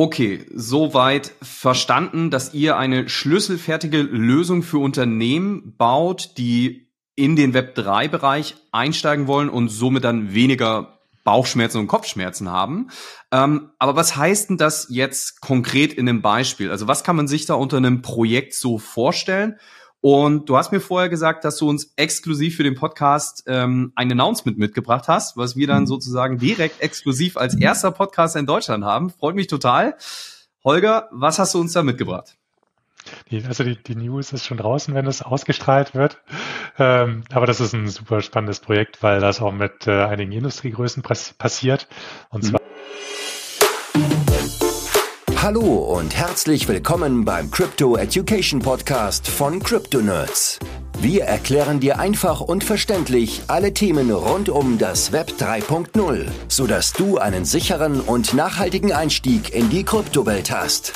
Okay, soweit verstanden, dass ihr eine schlüsselfertige Lösung für Unternehmen baut, die in den Web3-Bereich einsteigen wollen und somit dann weniger Bauchschmerzen und Kopfschmerzen haben. Ähm, aber was heißt denn das jetzt konkret in einem Beispiel? Also was kann man sich da unter einem Projekt so vorstellen? Und du hast mir vorher gesagt, dass du uns exklusiv für den Podcast ähm, ein Announcement mitgebracht hast, was wir dann mhm. sozusagen direkt exklusiv als erster Podcast in Deutschland haben. Freut mich total. Holger, was hast du uns da mitgebracht? Die, also die, die News ist schon draußen, wenn es ausgestrahlt wird. Ähm, aber das ist ein super spannendes Projekt, weil das auch mit äh, einigen Industriegrößen passiert. Und zwar Hallo und herzlich willkommen beim Crypto Education Podcast von Crypto Nerds. Wir erklären dir einfach und verständlich alle Themen rund um das Web 3.0, sodass du einen sicheren und nachhaltigen Einstieg in die Kryptowelt hast.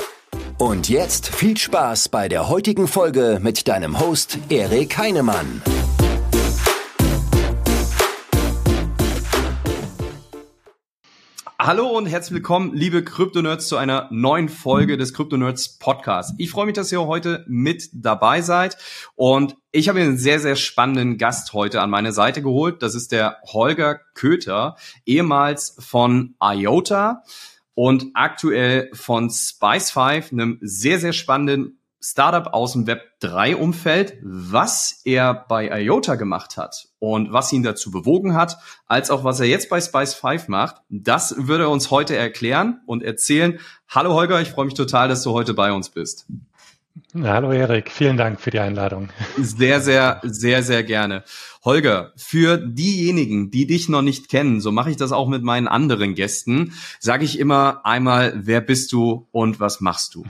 Und jetzt viel Spaß bei der heutigen Folge mit deinem Host Erik Heinemann. Hallo und herzlich willkommen, liebe Krypto-Nerds, zu einer neuen Folge des Krypto-Nerds Podcast. Ich freue mich, dass ihr heute mit dabei seid und ich habe einen sehr, sehr spannenden Gast heute an meine Seite geholt. Das ist der Holger Köter, ehemals von IOTA und aktuell von Spice5, einem sehr, sehr spannenden Startup aus dem Web 3 Umfeld, was er bei IOTA gemacht hat und was ihn dazu bewogen hat, als auch was er jetzt bei Spice 5 macht, das würde er uns heute erklären und erzählen. Hallo Holger, ich freue mich total, dass du heute bei uns bist. Hallo Erik, vielen Dank für die Einladung. Sehr, sehr, sehr, sehr gerne. Holger, für diejenigen, die dich noch nicht kennen, so mache ich das auch mit meinen anderen Gästen, sage ich immer einmal, wer bist du und was machst du?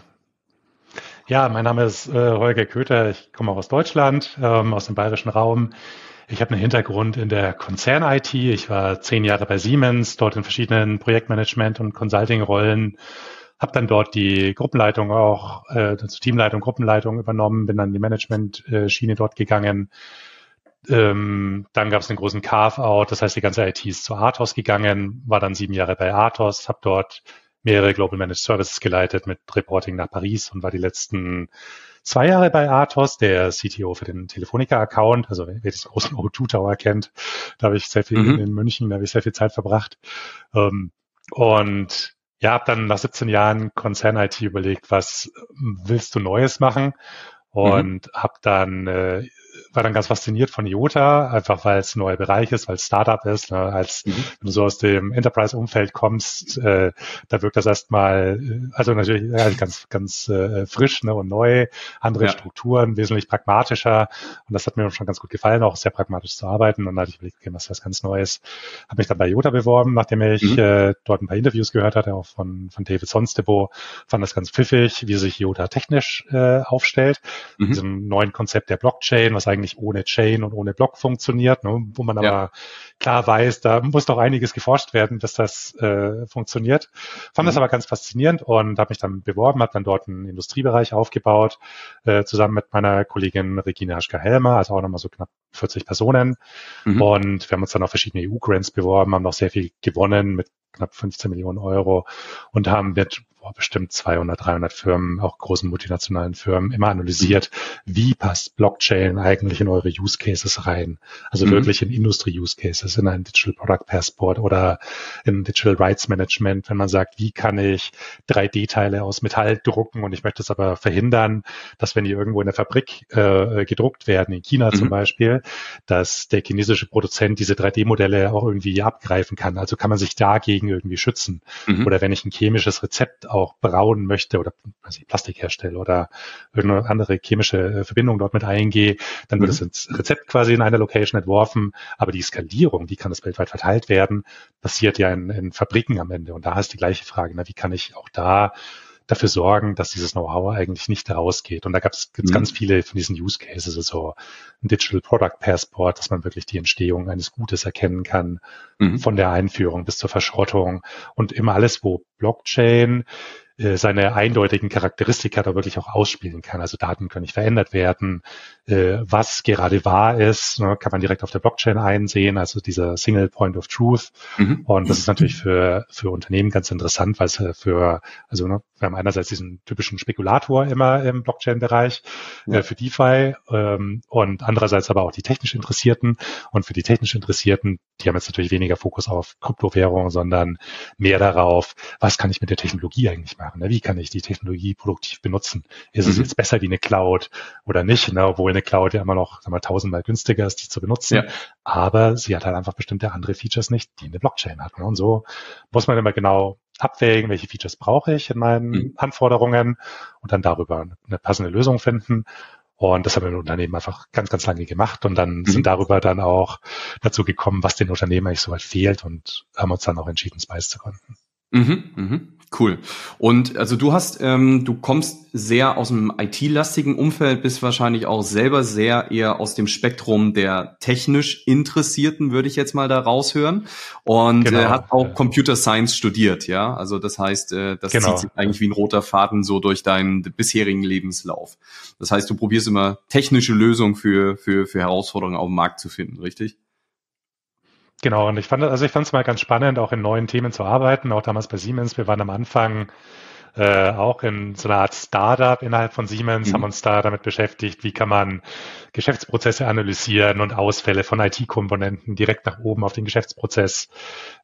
Ja, mein Name ist äh, Holger Köter. Ich komme aus Deutschland, ähm, aus dem bayerischen Raum. Ich habe einen Hintergrund in der Konzern-IT. Ich war zehn Jahre bei Siemens, dort in verschiedenen Projektmanagement- und Consulting-Rollen. Habe dann dort die Gruppenleitung auch, äh, also Teamleitung, Gruppenleitung übernommen, bin dann die Management-Schiene dort gegangen. Ähm, dann gab es einen großen Carve-out, das heißt, die ganze IT ist zu Athos gegangen, war dann sieben Jahre bei Athos, habe dort mehrere Global Managed Services geleitet mit Reporting nach Paris und war die letzten zwei Jahre bei Athos, der CTO für den Telefonica-Account, also wer das großen O2 Tower kennt, da habe ich sehr viel mhm. in München, da habe ich sehr viel Zeit verbracht. Ähm, und ja, habe dann nach 17 Jahren Konzern-IT überlegt, was willst du Neues machen? Mhm. Und mhm. habe dann äh, war dann ganz fasziniert von IOTA, einfach weil es ein neuer Bereich ist, weil es Startup ist. Ne? Als mhm. wenn du so aus dem Enterprise-Umfeld kommst, äh, da wirkt das erstmal, äh, also natürlich ja, ganz, ganz äh, frisch ne? und neu, andere ja. Strukturen, wesentlich pragmatischer. Und das hat mir schon ganz gut gefallen, auch sehr pragmatisch zu arbeiten. Und da hatte ich überlegt, okay, was ist was ganz Neues. Habe mich dann bei IOTA beworben, nachdem ich mhm. äh, dort ein paar Interviews gehört hatte, auch von, von David Sonstebo, fand das ganz pfiffig, wie sich IOTA technisch äh, aufstellt. Mhm. Diesem neuen Konzept der Blockchain, was eigentlich ohne Chain und ohne Block funktioniert, ne, wo man aber ja. klar weiß, da muss doch einiges geforscht werden, dass das äh, funktioniert. Fand mhm. das aber ganz faszinierend und habe mich dann beworben, habe dann dort einen Industriebereich aufgebaut, äh, zusammen mit meiner Kollegin Regina Haschka-Helmer, also auch nochmal so knapp 40 Personen. Mhm. Und wir haben uns dann auf verschiedene EU-Grants beworben, haben noch sehr viel gewonnen mit knapp 15 Millionen Euro und haben mit boah, bestimmt 200, 300 Firmen, auch großen multinationalen Firmen, immer analysiert, wie passt Blockchain eigentlich in eure Use Cases rein? Also mhm. wirklich in Industrie-Use Cases, in ein Digital Product Passport oder in Digital Rights Management, wenn man sagt, wie kann ich 3D-Teile aus Metall drucken und ich möchte es aber verhindern, dass wenn die irgendwo in der Fabrik äh, gedruckt werden, in China mhm. zum Beispiel, dass der chinesische Produzent diese 3D-Modelle auch irgendwie abgreifen kann. Also kann man sich dagegen irgendwie schützen. Mhm. Oder wenn ich ein chemisches Rezept auch brauen möchte oder also Plastik herstelle oder irgendeine andere chemische äh, Verbindung dort mit eingehe, dann wird mhm. das Rezept quasi in einer Location entworfen, aber die Skalierung, wie kann das weltweit verteilt werden, passiert ja in, in Fabriken am Ende. Und da ist die gleiche Frage, na, wie kann ich auch da dafür sorgen, dass dieses Know-how eigentlich nicht rausgeht. Und da gab es mhm. ganz viele von diesen Use Cases, also ein Digital Product Passport, dass man wirklich die Entstehung eines Gutes erkennen kann, mhm. von der Einführung bis zur Verschrottung und immer alles, wo Blockchain seine eindeutigen Charakteristika da wirklich auch ausspielen kann. Also Daten können nicht verändert werden. Äh, was gerade wahr ist, ne, kann man direkt auf der Blockchain einsehen, also dieser Single Point of Truth. Mhm. Und das ist natürlich für, für Unternehmen ganz interessant, weil es für, also ne, wir haben einerseits diesen typischen Spekulator immer im Blockchain-Bereich ja. äh, für DeFi ähm, und andererseits aber auch die technisch Interessierten. Und für die technisch Interessierten, die haben jetzt natürlich weniger Fokus auf Kryptowährungen, sondern mehr darauf, was kann ich mit der Technologie eigentlich machen machen. Ne? Wie kann ich die Technologie produktiv benutzen? Ist mhm. es jetzt besser wie eine Cloud oder nicht? Ne? Obwohl eine Cloud ja immer noch sagen wir, tausendmal günstiger ist, die zu benutzen. Ja. Aber sie hat halt einfach bestimmte andere Features nicht, die eine Blockchain hat. Ne? Und so muss man immer genau abwägen, welche Features brauche ich in meinen mhm. Anforderungen und dann darüber eine passende Lösung finden. Und das haben wir im Unternehmen einfach ganz, ganz lange gemacht und dann mhm. sind darüber dann auch dazu gekommen, was den Unternehmen eigentlich so weit fehlt und haben uns dann auch entschieden, Spice zu gründen. Mhm, mhm. Cool. Und also du hast, ähm, du kommst sehr aus dem IT-lastigen Umfeld, bist wahrscheinlich auch selber sehr eher aus dem Spektrum der technisch Interessierten, würde ich jetzt mal da raushören. Und genau. äh, hast auch Computer Science studiert, ja. Also das heißt, äh, das genau. zieht sich eigentlich wie ein roter Faden so durch deinen bisherigen Lebenslauf. Das heißt, du probierst immer technische Lösungen für, für, für Herausforderungen auf dem Markt zu finden, richtig? Genau, und ich fand, also ich fand mal ganz spannend, auch in neuen Themen zu arbeiten, auch damals bei Siemens. Wir waren am Anfang äh, auch in so einer Art Startup innerhalb von Siemens, mhm. haben uns da damit beschäftigt, wie kann man Geschäftsprozesse analysieren und Ausfälle von IT-Komponenten direkt nach oben auf den Geschäftsprozess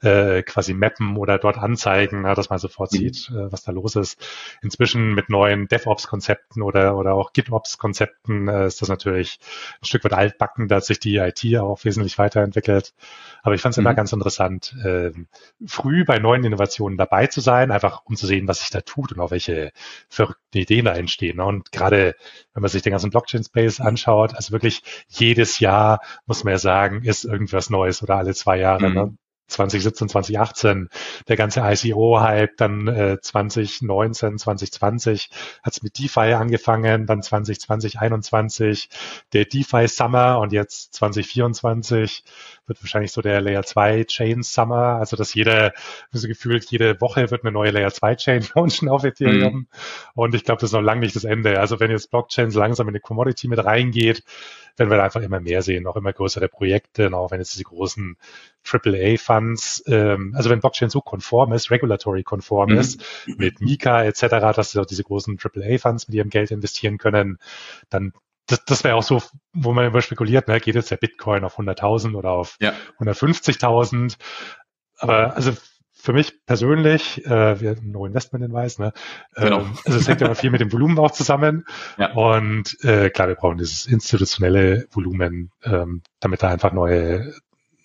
äh, quasi mappen oder dort anzeigen, ja, dass man sofort mhm. sieht, äh, was da los ist. Inzwischen mit neuen DevOps-Konzepten oder, oder auch GitOps-Konzepten äh, ist das natürlich ein Stück weit altbacken, da hat sich die IT auch wesentlich weiterentwickelt. Aber ich fand es mhm. immer ganz interessant, äh, früh bei neuen Innovationen dabei zu sein, einfach um zu sehen, was sich da tut und auch welche verrückten Ideen da entstehen. Und gerade wenn man sich den ganzen Blockchain-Space anschaut, also wirklich jedes Jahr, muss man ja sagen, ist irgendwas Neues oder alle zwei Jahre. Ne? Mhm. Ne? 2017, 2018, der ganze ICO-Hype, dann äh, 2019, 2020 hat es mit DeFi angefangen, dann 2020, 21 der DeFi Summer und jetzt 2024 wird wahrscheinlich so der Layer 2 Chain Summer, also dass jeder, so gefühlt, jede Woche wird eine neue Layer 2 Chain launchen auf Ethereum. Mhm. Und ich glaube, das ist noch lange nicht das Ende. Also wenn jetzt Blockchain so langsam in die Commodity mit reingeht, werden wir da einfach immer mehr sehen, auch immer größere Projekte, auch wenn jetzt diese großen AAA-Funds, ähm, also wenn Blockchain so konform ist, regulatory konform mhm. ist, mit Mika etc., dass diese großen AAA-Funds mit ihrem Geld investieren können, dann das, das wäre auch so, wo man immer spekuliert, ne, geht jetzt der Bitcoin auf 100.000 oder auf ja. 150.000. Aber also für mich persönlich, äh, wir No Investment Advice, ne? Genau. Ähm, also es hängt ja viel mit dem Volumen auch zusammen. Ja. Und äh, klar, wir brauchen dieses institutionelle Volumen, ähm, damit da einfach neue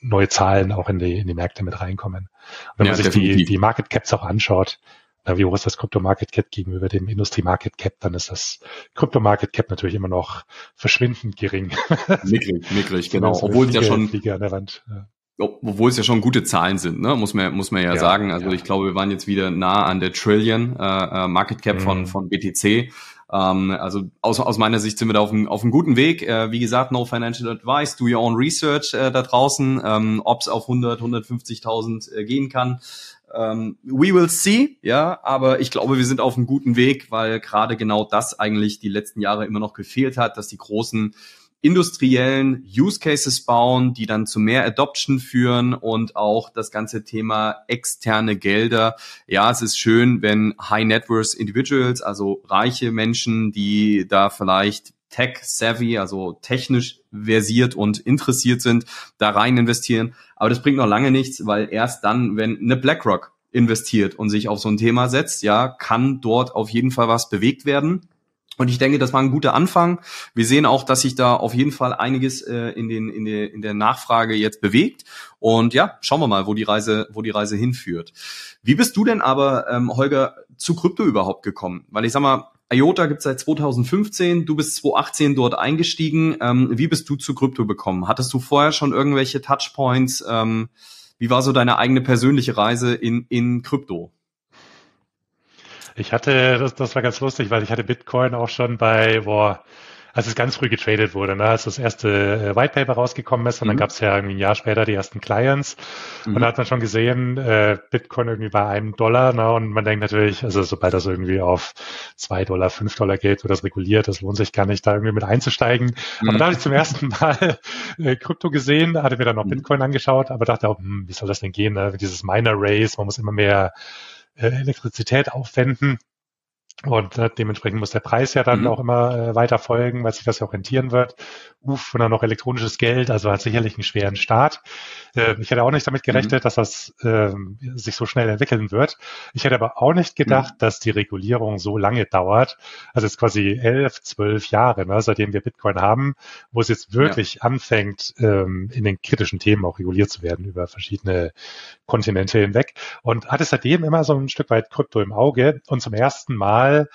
neue Zahlen auch in die in die Märkte mit reinkommen. Und wenn ja, man sich die die Market Caps auch anschaut, na, wie hoch ist das Krypto Market Cap gegenüber dem Industrie Market Cap, dann ist das Krypto Market Cap natürlich immer noch verschwindend gering. Mickrig, mickrig, genau. Obwohl es ja schon, ja. obwohl es ja schon gute Zahlen sind, ne? muss man, muss man ja, ja sagen. Also ja. ich glaube, wir waren jetzt wieder nah an der Trillion äh, äh Market Cap mhm. von, von BTC. Ähm, also aus, aus meiner Sicht sind wir da auf einem, auf einem guten Weg. Äh, wie gesagt, no financial advice, do your own research äh, da draußen, ähm, ob es auf 100, 150.000 äh, gehen kann. Ähm, we will see, ja, aber ich glaube, wir sind auf einem guten Weg, weil gerade genau das eigentlich die letzten Jahre immer noch gefehlt hat, dass die großen industriellen Use Cases bauen, die dann zu mehr Adoption führen und auch das ganze Thema externe Gelder. Ja, es ist schön, wenn High Net Worth Individuals, also reiche Menschen, die da vielleicht tech-savvy, also technisch versiert und interessiert sind, da rein investieren. Aber das bringt noch lange nichts, weil erst dann, wenn eine BlackRock investiert und sich auf so ein Thema setzt, ja, kann dort auf jeden Fall was bewegt werden. Und ich denke, das war ein guter Anfang. Wir sehen auch, dass sich da auf jeden Fall einiges äh, in, den, in, der, in der Nachfrage jetzt bewegt. Und ja, schauen wir mal, wo die Reise, wo die Reise hinführt. Wie bist du denn aber, ähm, Holger, zu Krypto überhaupt gekommen? Weil ich sag mal, IOTA gibt seit 2015, du bist 2018 dort eingestiegen. Ähm, wie bist du zu Krypto gekommen? Hattest du vorher schon irgendwelche Touchpoints? Ähm, wie war so deine eigene persönliche Reise in, in Krypto? Ich hatte, das, das war ganz lustig, weil ich hatte Bitcoin auch schon bei, boah, als es ganz früh getradet wurde, ne? als das erste äh, White Paper rausgekommen ist und mhm. dann gab es ja irgendwie ein Jahr später die ersten Clients mhm. und da hat man schon gesehen, äh, Bitcoin irgendwie bei einem Dollar ne? und man denkt natürlich, also sobald das irgendwie auf zwei Dollar, fünf Dollar geht, wird das reguliert, das lohnt sich gar nicht, da irgendwie mit einzusteigen. Mhm. Aber da habe ich zum ersten Mal äh, Krypto gesehen, hatte mir dann noch mhm. Bitcoin angeschaut, aber dachte auch, hm, wie soll das denn gehen, ne? dieses Miner Race, man muss immer mehr Elektrizität aufwenden. Und äh, dementsprechend muss der Preis ja dann mhm. auch immer äh, weiter folgen, weil sich das ja auch rentieren wird. Uff, und dann noch elektronisches Geld, also hat sicherlich einen schweren Start. Äh, ich hätte auch nicht damit gerechnet, mhm. dass das äh, sich so schnell entwickeln wird. Ich hätte aber auch nicht gedacht, mhm. dass die Regulierung so lange dauert. Also es ist quasi elf, zwölf Jahre, ne, seitdem wir Bitcoin haben, wo es jetzt wirklich ja. anfängt, ähm, in den kritischen Themen auch reguliert zu werden über verschiedene Kontinente hinweg. Und hatte seitdem immer so ein Stück weit Krypto im Auge. Und zum ersten Mal Mal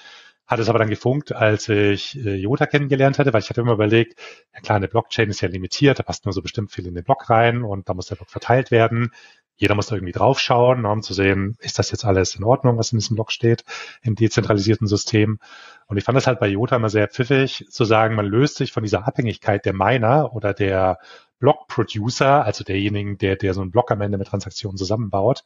hat es aber dann gefunkt, als ich äh, Jota kennengelernt hatte, weil ich hatte immer überlegt, ja klar, eine Blockchain ist ja limitiert, da passt nur so bestimmt viel in den Block rein und da muss der Block verteilt werden. Jeder muss da irgendwie draufschauen, um zu sehen, ist das jetzt alles in Ordnung, was in diesem Block steht, im dezentralisierten System. Und ich fand es halt bei Jota immer sehr pfiffig, zu sagen, man löst sich von dieser Abhängigkeit der Miner oder der Block-Producer, also derjenigen, der, der so einen Block am Ende mit Transaktionen zusammenbaut,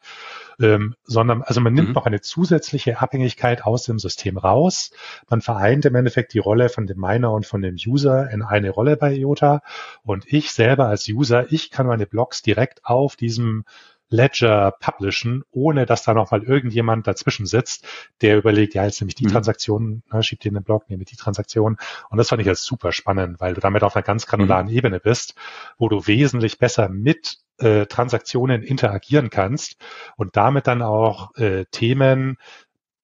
ähm, sondern also man nimmt mhm. noch eine zusätzliche Abhängigkeit aus dem System raus. Man vereint im Endeffekt die Rolle von dem Miner und von dem User in eine Rolle bei IOTA. Und ich selber als User, ich kann meine Blocks direkt auf diesem Ledger publishen, ohne dass da nochmal irgendjemand dazwischen sitzt, der überlegt, ja, jetzt nehme ich die mhm. Transaktion, ne, schieb die in den Block, nehme die Transaktion. Und das fand ich jetzt super spannend, weil du damit auf einer ganz granularen mhm. Ebene bist, wo du wesentlich besser mit äh, Transaktionen interagieren kannst und damit dann auch äh, Themen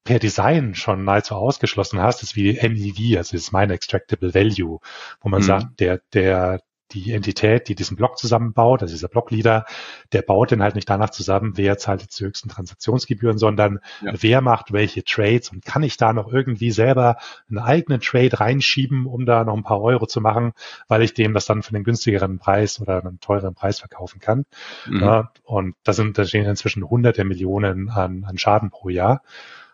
per Design schon nahezu ausgeschlossen hast, ist wie MEV, also das Mine Extractable Value, wo man mhm. sagt, der, der, die Entität, die diesen Block zusammenbaut, also dieser Blockleader, der baut den halt nicht danach zusammen, wer zahlt jetzt die höchsten Transaktionsgebühren, sondern ja. wer macht welche Trades und kann ich da noch irgendwie selber einen eigenen Trade reinschieben, um da noch ein paar Euro zu machen, weil ich dem das dann für einen günstigeren Preis oder einen teureren Preis verkaufen kann. Mhm. Ja, und da sind, da stehen inzwischen hunderte Millionen an, an Schaden pro Jahr.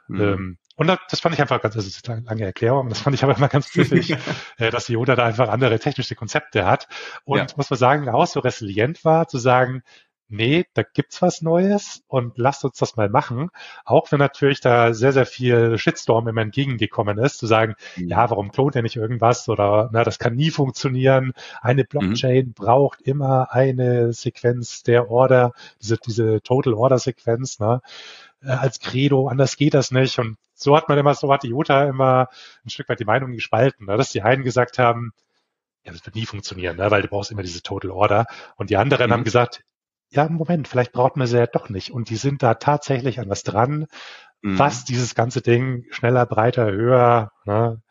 Mhm. Ähm, und das fand ich einfach ganz, das ist eine lange Erklärung, das fand ich aber immer ganz pfiffig, äh, dass Yoda da einfach andere technische Konzepte hat. Und ja. muss man sagen, auch so resilient war, zu sagen, nee, da gibt's was Neues und lasst uns das mal machen. Auch wenn natürlich da sehr, sehr viel Shitstorm immer entgegengekommen ist, zu sagen, mhm. ja, warum klont er nicht irgendwas oder na, das kann nie funktionieren. Eine mhm. Blockchain mhm. braucht immer eine Sequenz der Order, diese, diese Total Order Sequenz, ne? Äh, als Credo, anders geht das nicht. Und so hat man immer, so hat die Jota immer ein Stück weit die Meinung gespalten, ne? dass die einen gesagt haben, ja, das wird nie funktionieren, ne? weil du brauchst immer diese Total Order. Und die anderen mhm. haben gesagt, ja, Moment, vielleicht braucht man sie ja doch nicht. Und die sind da tatsächlich an was dran, mhm. was dieses ganze Ding schneller, breiter, höher ne,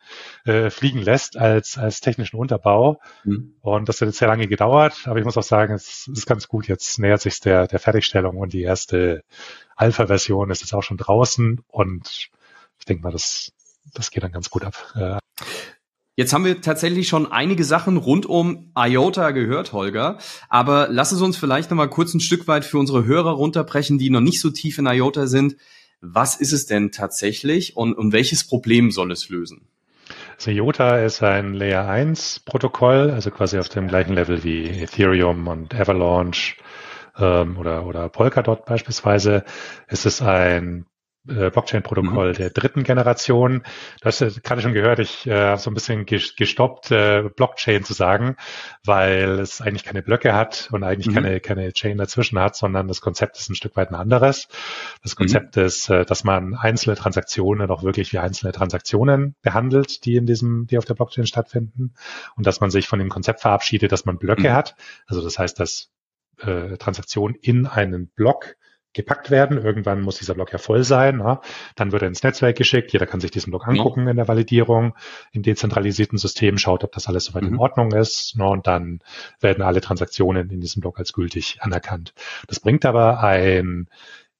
äh, fliegen lässt als, als technischen Unterbau. Mhm. Und das hat jetzt sehr lange gedauert, aber ich muss auch sagen, es ist ganz gut. Jetzt nähert sich der, der Fertigstellung und die erste Alpha-Version ist jetzt auch schon draußen und ich denke mal, das, das geht dann ganz gut ab. Äh, Jetzt haben wir tatsächlich schon einige Sachen rund um IOTA gehört, Holger. Aber lass es uns vielleicht noch mal kurz ein Stück weit für unsere Hörer runterbrechen, die noch nicht so tief in IOTA sind. Was ist es denn tatsächlich und, und welches Problem soll es lösen? IOTA ist ein Layer 1 Protokoll, also quasi auf dem gleichen Level wie Ethereum und Avalanche ähm, oder, oder Polkadot beispielsweise. Es ist ein Blockchain-Protokoll mhm. der dritten Generation. Du hast ja gerade schon gehört, ich äh, habe so ein bisschen gestoppt, äh, Blockchain zu sagen, weil es eigentlich keine Blöcke hat und eigentlich mhm. keine, keine Chain dazwischen hat, sondern das Konzept ist ein Stück weit ein anderes. Das mhm. Konzept mhm. ist, äh, dass man einzelne Transaktionen auch wirklich wie einzelne Transaktionen behandelt, die in diesem, die auf der Blockchain stattfinden und dass man sich von dem Konzept verabschiedet, dass man Blöcke mhm. hat. Also das heißt, dass äh, Transaktionen in einen Block gepackt werden. Irgendwann muss dieser Block ja voll sein. Ja. Dann wird er ins Netzwerk geschickt. Jeder kann sich diesen Block angucken mhm. in der Validierung im dezentralisierten System, schaut, ob das alles soweit mhm. in Ordnung ist. Ja, und dann werden alle Transaktionen in diesem Block als gültig anerkannt. Das bringt aber ein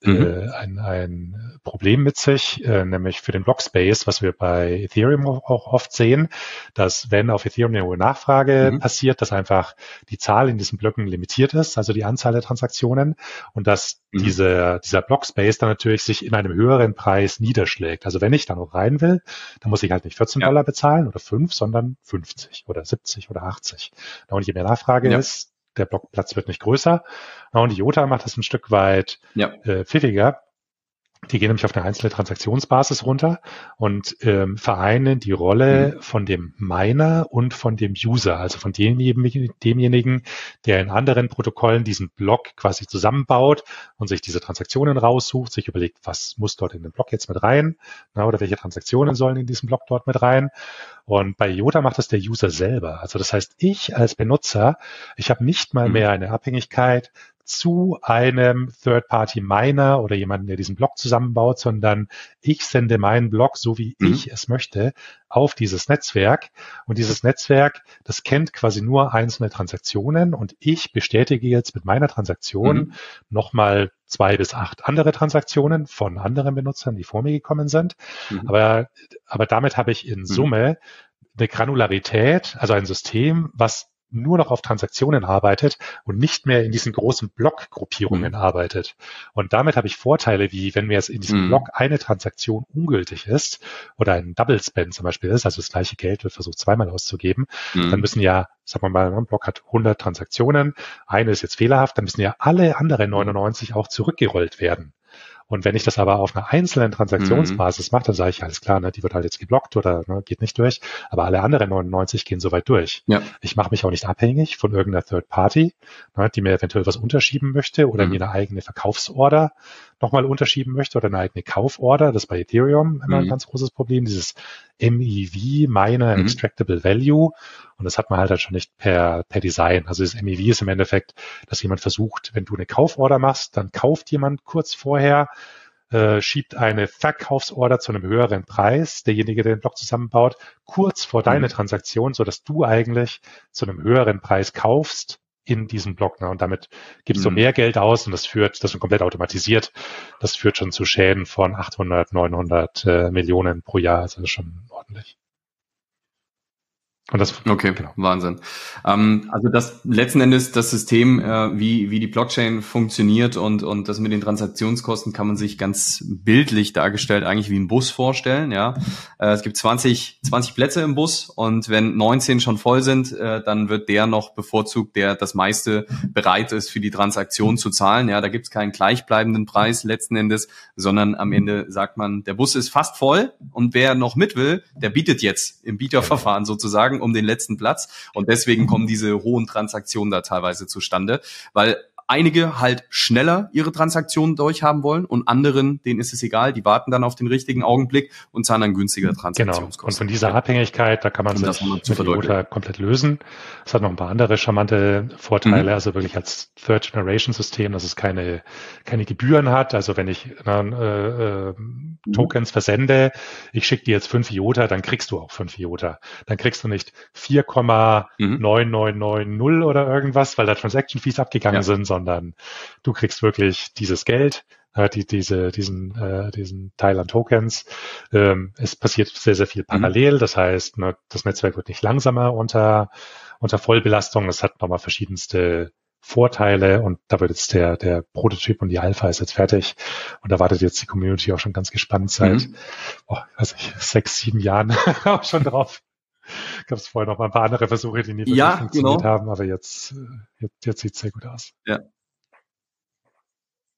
mhm. äh, ein, ein Problem mit sich, äh, nämlich für den Blockspace, was wir bei Ethereum auch oft sehen, dass wenn auf Ethereum eine hohe Nachfrage mhm. passiert, dass einfach die Zahl in diesen Blöcken limitiert ist, also die Anzahl der Transaktionen und dass mhm. diese, dieser Blockspace dann natürlich sich in einem höheren Preis niederschlägt. Also wenn ich da noch rein will, dann muss ich halt nicht 14 ja. Dollar bezahlen oder 5, sondern 50 oder 70 oder 80. Und je mehr Nachfrage ja. ist, der Blockplatz wird nicht größer. Und die IOTA macht das ein Stück weit ja. äh, pfiffiger. Die gehen nämlich auf eine einzelne Transaktionsbasis runter und ähm, vereinen die Rolle mhm. von dem Miner und von dem User, also von demjenigen, demjenigen, der in anderen Protokollen diesen Block quasi zusammenbaut und sich diese Transaktionen raussucht, sich überlegt, was muss dort in den Block jetzt mit rein, na, oder welche Transaktionen sollen in diesen Block dort mit rein. Und bei IOTA macht das der User selber. Also das heißt, ich als Benutzer, ich habe nicht mal mhm. mehr eine Abhängigkeit zu einem Third-Party-Miner oder jemanden, der diesen Block zusammenbaut, sondern ich sende meinen Block, so wie mhm. ich es möchte, auf dieses Netzwerk. Und dieses Netzwerk, das kennt quasi nur einzelne Transaktionen und ich bestätige jetzt mit meiner Transaktion mhm. nochmal zwei bis acht andere Transaktionen von anderen Benutzern, die vor mir gekommen sind. Mhm. Aber, aber damit habe ich in mhm. Summe eine Granularität, also ein System, was nur noch auf Transaktionen arbeitet und nicht mehr in diesen großen Blockgruppierungen mhm. arbeitet. Und damit habe ich Vorteile, wie wenn mir jetzt in diesem mhm. Block eine Transaktion ungültig ist oder ein Double Spend zum Beispiel ist, also das gleiche Geld wird versucht zweimal auszugeben, mhm. dann müssen ja, sagen wir mal, ein Block hat 100 Transaktionen, eine ist jetzt fehlerhaft, dann müssen ja alle anderen 99 auch zurückgerollt werden. Und wenn ich das aber auf einer einzelnen Transaktionsbasis mhm. mache, dann sage ich, alles klar, ne, die wird halt jetzt geblockt oder ne, geht nicht durch, aber alle anderen 99 gehen soweit durch. Ja. Ich mache mich auch nicht abhängig von irgendeiner Third Party, ne, die mir eventuell was unterschieben möchte oder mhm. mir eine eigene Verkaufsorder nochmal unterschieben möchte oder eine eigene Kauforder. Das ist bei Ethereum immer mhm. ein ganz großes Problem, dieses MEV, Miner mhm. Extractable Value. Und das hat man halt, halt schon nicht per, per Design. Also das MEV ist im Endeffekt, dass jemand versucht, wenn du eine Kauforder machst, dann kauft jemand kurz vorher äh, schiebt eine Verkaufsorder zu einem höheren Preis, derjenige, der den Block zusammenbaut, kurz vor deine mhm. Transaktion, so dass du eigentlich zu einem höheren Preis kaufst in diesem Block. Ne? Und damit gibst du mhm. mehr Geld aus und das führt, das ist komplett automatisiert, das führt schon zu Schäden von 800, 900 äh, Millionen pro Jahr. Also das ist schon ordentlich. Und das, okay, genau. Wahnsinn. Ähm, also das letzten Endes das System, äh, wie, wie die Blockchain funktioniert und, und das mit den Transaktionskosten kann man sich ganz bildlich dargestellt eigentlich wie ein Bus vorstellen. Ja, äh, Es gibt 20, 20 Plätze im Bus und wenn 19 schon voll sind, äh, dann wird der noch bevorzugt, der das meiste bereit ist für die Transaktion zu zahlen. Ja, Da gibt es keinen gleichbleibenden Preis letzten Endes, sondern am Ende sagt man, der Bus ist fast voll und wer noch mit will, der bietet jetzt im Bieterverfahren sozusagen schlagen um den letzten Platz. Und deswegen kommen diese hohen Transaktionen da teilweise zustande, weil einige halt schneller ihre Transaktionen durchhaben wollen und anderen, denen ist es egal, die warten dann auf den richtigen Augenblick und zahlen dann günstigere Transaktionskosten. Genau. Und von dieser Abhängigkeit, da kann man sich mit Iota komplett lösen. Es hat noch ein paar andere charmante Vorteile, mhm. also wirklich als Third Generation System, dass es keine, keine Gebühren hat. Also wenn ich äh, äh, mhm. Tokens versende, ich schicke dir jetzt fünf IOTA, dann kriegst du auch fünf IOTA. Dann kriegst du nicht 4,9990 mhm. oder irgendwas, weil da Transaction Fees abgegangen ja. sind, sondern du kriegst wirklich dieses Geld, äh, die, diese, diesen, äh, diesen Teil an Tokens. Ähm, es passiert sehr, sehr viel mhm. parallel. Das heißt, ne, das Netzwerk wird nicht langsamer unter, unter Vollbelastung. Es hat nochmal verschiedenste Vorteile und da wird jetzt der, der Prototyp und die Alpha ist jetzt fertig und da wartet jetzt die Community auch schon ganz gespannt seit, mhm. oh, weiß ich, sechs, sieben Jahren auch schon drauf. Gab es vorher noch mal ein paar andere Versuche, die nie ja, funktioniert genau. haben, aber jetzt, äh, jetzt, jetzt sieht es sehr gut aus. Ja.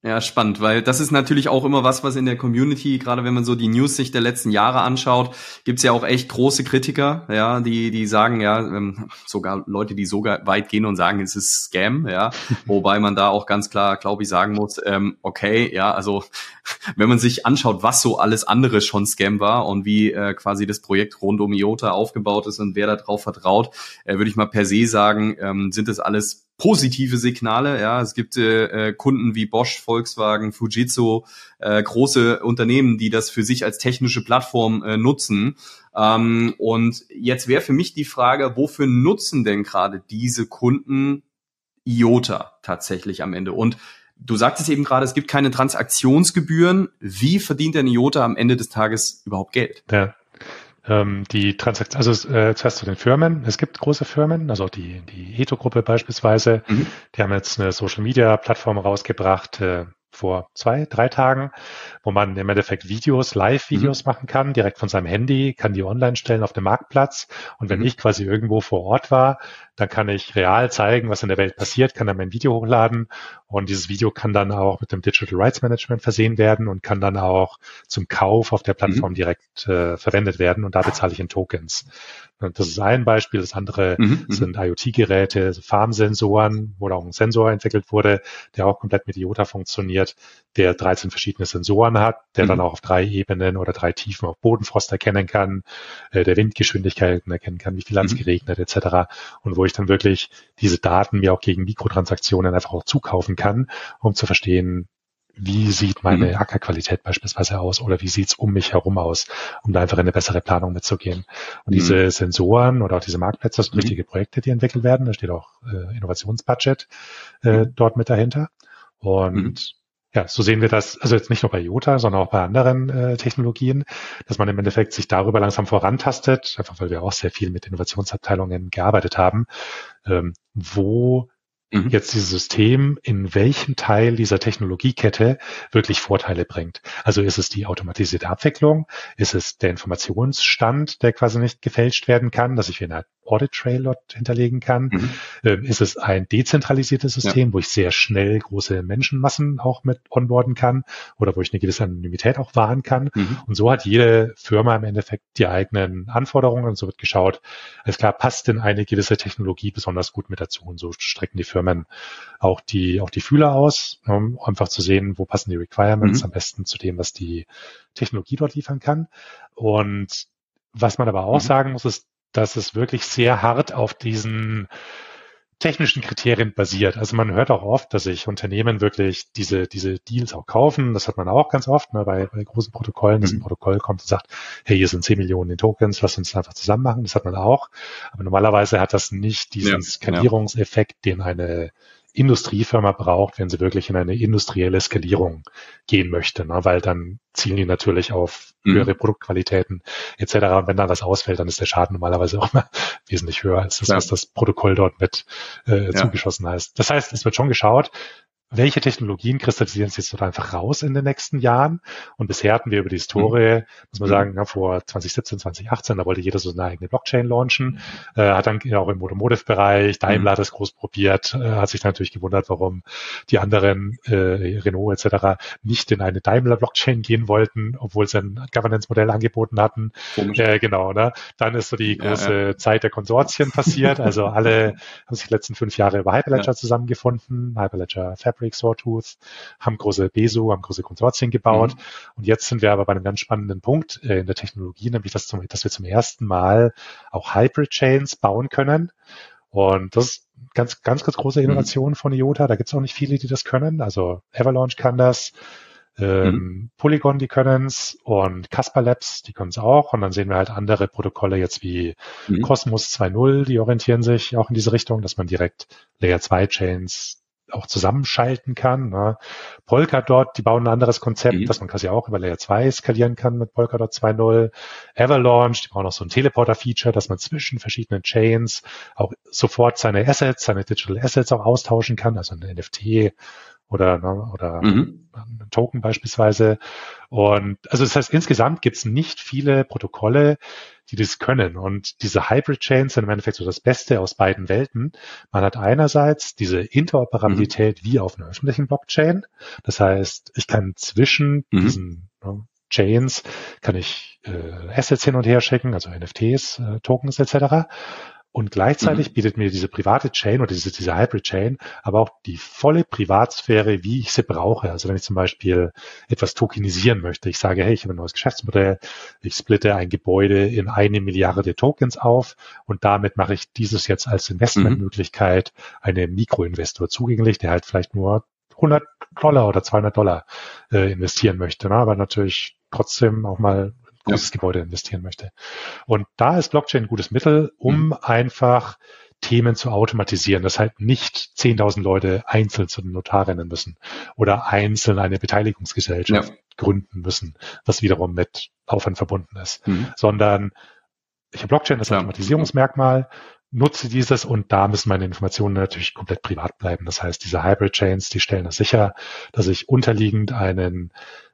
Ja, spannend, weil das ist natürlich auch immer was, was in der Community, gerade wenn man so die News sich der letzten Jahre anschaut, gibt's ja auch echt große Kritiker, ja, die, die sagen, ja, ähm, sogar Leute, die sogar weit gehen und sagen, es ist Scam, ja, wobei man da auch ganz klar, glaube ich, sagen muss, ähm, okay, ja, also wenn man sich anschaut, was so alles andere schon Scam war und wie äh, quasi das Projekt rund um IOTA aufgebaut ist und wer darauf vertraut, äh, würde ich mal per se sagen, ähm, sind das alles positive Signale. Ja, es gibt äh, Kunden wie Bosch, Volkswagen, Fujitsu, äh, große Unternehmen, die das für sich als technische Plattform äh, nutzen. Ähm, und jetzt wäre für mich die Frage, wofür nutzen denn gerade diese Kunden IOTA tatsächlich am Ende? Und Du sagtest eben gerade, es gibt keine Transaktionsgebühren. Wie verdient der IOTA am Ende des Tages überhaupt Geld? Ja. Ähm, die Transaktion, also äh, zuerst zu den Firmen. Es gibt große Firmen, also die, die Eto-Gruppe beispielsweise, mhm. die haben jetzt eine Social-Media-Plattform rausgebracht, äh, vor zwei, drei Tagen, wo man im Endeffekt Videos, Live-Videos mhm. machen kann, direkt von seinem Handy, kann die online stellen auf dem Marktplatz. Und wenn mhm. ich quasi irgendwo vor Ort war, dann kann ich real zeigen, was in der Welt passiert, kann dann mein Video hochladen und dieses Video kann dann auch mit dem Digital Rights Management versehen werden und kann dann auch zum Kauf auf der Plattform mhm. direkt äh, verwendet werden und da bezahle ich in Tokens. Das ist ein Beispiel. Das andere mhm, mhm. sind IoT-Geräte, Farmsensoren, wo auch ein Sensor entwickelt wurde, der auch komplett mit IOTA funktioniert, der 13 verschiedene Sensoren hat, der mhm. dann auch auf drei Ebenen oder drei Tiefen auf Bodenfrost erkennen kann, äh, der Windgeschwindigkeiten erkennen kann, wie viel hat es mhm. geregnet etc. Und wo ich dann wirklich diese Daten mir auch gegen Mikrotransaktionen einfach auch zukaufen kann, um zu verstehen, wie sieht meine mhm. Ackerqualität beispielsweise aus oder wie sieht's um mich herum aus, um da einfach eine bessere Planung mitzugehen. Und mhm. diese Sensoren oder auch diese Marktplätze, das sind mhm. richtige Projekte, die entwickelt werden. Da steht auch äh, Innovationsbudget äh, mhm. dort mit dahinter. Und mhm. ja, so sehen wir das, also jetzt nicht nur bei IOTA, sondern auch bei anderen äh, Technologien, dass man im Endeffekt sich darüber langsam vorantastet, einfach weil wir auch sehr viel mit Innovationsabteilungen gearbeitet haben, ähm, wo mhm. jetzt dieses System in welchem Teil dieser Technologiekette wirklich Vorteile bringt. Also ist es die automatisierte Abwicklung? Ist es der Informationsstand, der quasi nicht gefälscht werden kann, dass ich eine Audit Trail dort hinterlegen kann? Mhm. Ähm, ist es ein dezentralisiertes System, ja. wo ich sehr schnell große Menschenmassen auch mit onboarden kann oder wo ich eine gewisse Anonymität auch wahren kann? Mhm. Und so hat jede Firma im Endeffekt die eigenen Anforderungen und so wird geschaut, alles klar, passt denn eine gewisse Technologie besonders gut mit dazu? Und so strecken die Firmen auch die, auch die Fühler aus, um einfach zu sehen, wo passen die Requirements mhm. am besten zu dem, was die Technologie dort liefern kann. Und was man aber auch mhm. sagen muss, ist, dass es wirklich sehr hart auf diesen technischen Kriterien basiert. Also man hört auch oft, dass sich Unternehmen wirklich diese, diese Deals auch kaufen. Das hat man auch ganz oft ne, bei, bei großen Protokollen, dass ein mhm. Protokoll kommt und sagt, hey, hier sind 10 Millionen in Tokens, lass uns einfach zusammen machen. Das hat man auch. Aber normalerweise hat das nicht diesen ja, Skalierungseffekt, den eine Industriefirma braucht, wenn sie wirklich in eine industrielle Skalierung gehen möchte, ne? weil dann zielen die natürlich auf mhm. höhere mhm. Produktqualitäten etc. Und wenn da was ausfällt, dann ist der Schaden normalerweise auch mal wesentlich höher als das, ja. was das Protokoll dort mit äh, ja. zugeschossen heißt. Das heißt, es wird schon geschaut, welche Technologien kristallisieren sich jetzt einfach raus in den nächsten Jahren? Und bisher hatten wir über die Historie, mhm. muss man sagen, ja, vor 2017, 2018, da wollte jeder so eine eigene Blockchain launchen, äh, hat dann auch im Automotive-Bereich, Daimler mhm. hat das groß probiert, äh, hat sich natürlich gewundert, warum die anderen, äh, Renault etc., nicht in eine Daimler-Blockchain gehen wollten, obwohl sie ein Governance-Modell angeboten hatten. Äh, genau, ne? Dann ist so die große ja, ja. Zeit der Konsortien passiert. Also alle haben sich die letzten fünf Jahre über Hyperledger zusammengefunden, Hyperledger Fab Fabric, Sawtooth, haben große BESO, haben große Konsortien gebaut. Mhm. Und jetzt sind wir aber bei einem ganz spannenden Punkt äh, in der Technologie, nämlich dass, zum, dass wir zum ersten Mal auch Hybrid Chains bauen können. Und das ist ganz, ganz, ganz große mhm. Innovation mhm. von IOTA. Da gibt es auch nicht viele, die das können. Also Avalanche kann das. Ähm, mhm. Polygon, die können's und Casper Labs, die können es auch. Und dann sehen wir halt andere Protokolle jetzt wie mhm. Cosmos 2.0, die orientieren sich auch in diese Richtung, dass man direkt Layer 2 Chains auch zusammenschalten kann. Ne? Polkadot, die bauen ein anderes Konzept, mhm. das man quasi auch über Layer 2 skalieren kann mit Polkadot 2.0. Avalanche, die bauen auch so ein Teleporter-Feature, dass man zwischen verschiedenen Chains auch sofort seine Assets, seine Digital Assets auch austauschen kann, also ein NFT oder, ne, oder mhm. Token beispielsweise. Und also das heißt, insgesamt gibt es nicht viele Protokolle, die das können. Und diese Hybrid Chains sind im Endeffekt so das Beste aus beiden Welten. Man hat einerseits diese Interoperabilität mhm. wie auf einer öffentlichen Blockchain. Das heißt, ich kann zwischen mhm. diesen ne, Chains kann ich äh, Assets hin und her schicken, also NFTs, äh, Tokens etc. Und gleichzeitig mhm. bietet mir diese private Chain oder diese, diese Hybrid Chain aber auch die volle Privatsphäre, wie ich sie brauche. Also wenn ich zum Beispiel etwas tokenisieren möchte, ich sage, hey, ich habe ein neues Geschäftsmodell, ich splitte ein Gebäude in eine Milliarde Tokens auf und damit mache ich dieses jetzt als Investmentmöglichkeit einem Mikroinvestor zugänglich, der halt vielleicht nur 100 Dollar oder 200 Dollar äh, investieren möchte, ne? aber natürlich trotzdem auch mal großes ja. Gebäude investieren möchte. Und da ist Blockchain ein gutes Mittel, um mhm. einfach Themen zu automatisieren, dass halt nicht 10.000 Leute einzeln zu einem Notar rennen müssen oder einzeln eine Beteiligungsgesellschaft ja. gründen müssen, was wiederum mit Aufwand verbunden ist, mhm. sondern ich habe Blockchain als Automatisierungsmerkmal, nutze dieses und da müssen meine Informationen natürlich komplett privat bleiben. Das heißt, diese Hybrid Chains, die stellen das sicher, dass ich unterliegend einen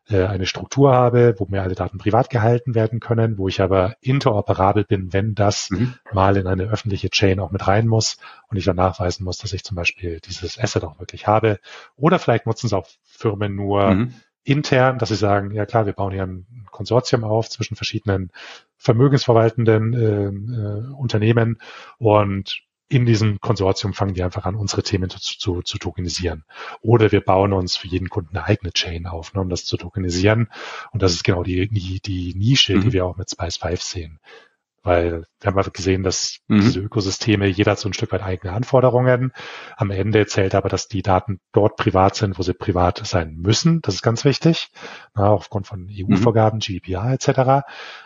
eine Struktur habe, wo mir alle Daten privat gehalten werden können, wo ich aber interoperabel bin, wenn das mhm. mal in eine öffentliche Chain auch mit rein muss und ich dann nachweisen muss, dass ich zum Beispiel dieses Asset auch wirklich habe. Oder vielleicht nutzen es auch Firmen nur mhm. intern, dass sie sagen, ja klar, wir bauen hier ein Konsortium auf zwischen verschiedenen vermögensverwaltenden äh, äh, Unternehmen und in diesem Konsortium fangen die einfach an, unsere Themen zu, zu, zu tokenisieren. Oder wir bauen uns für jeden Kunden eine eigene Chain auf, ne, um das zu tokenisieren. Und das ist genau die, die, die Nische, mhm. die wir auch mit Spice 5 sehen. Weil wir haben einfach gesehen, dass mhm. diese Ökosysteme, jeder hat so ein Stück weit eigene Anforderungen. Am Ende zählt aber, dass die Daten dort privat sind, wo sie privat sein müssen. Das ist ganz wichtig, na, aufgrund von EU-Vorgaben, mhm. GDPR etc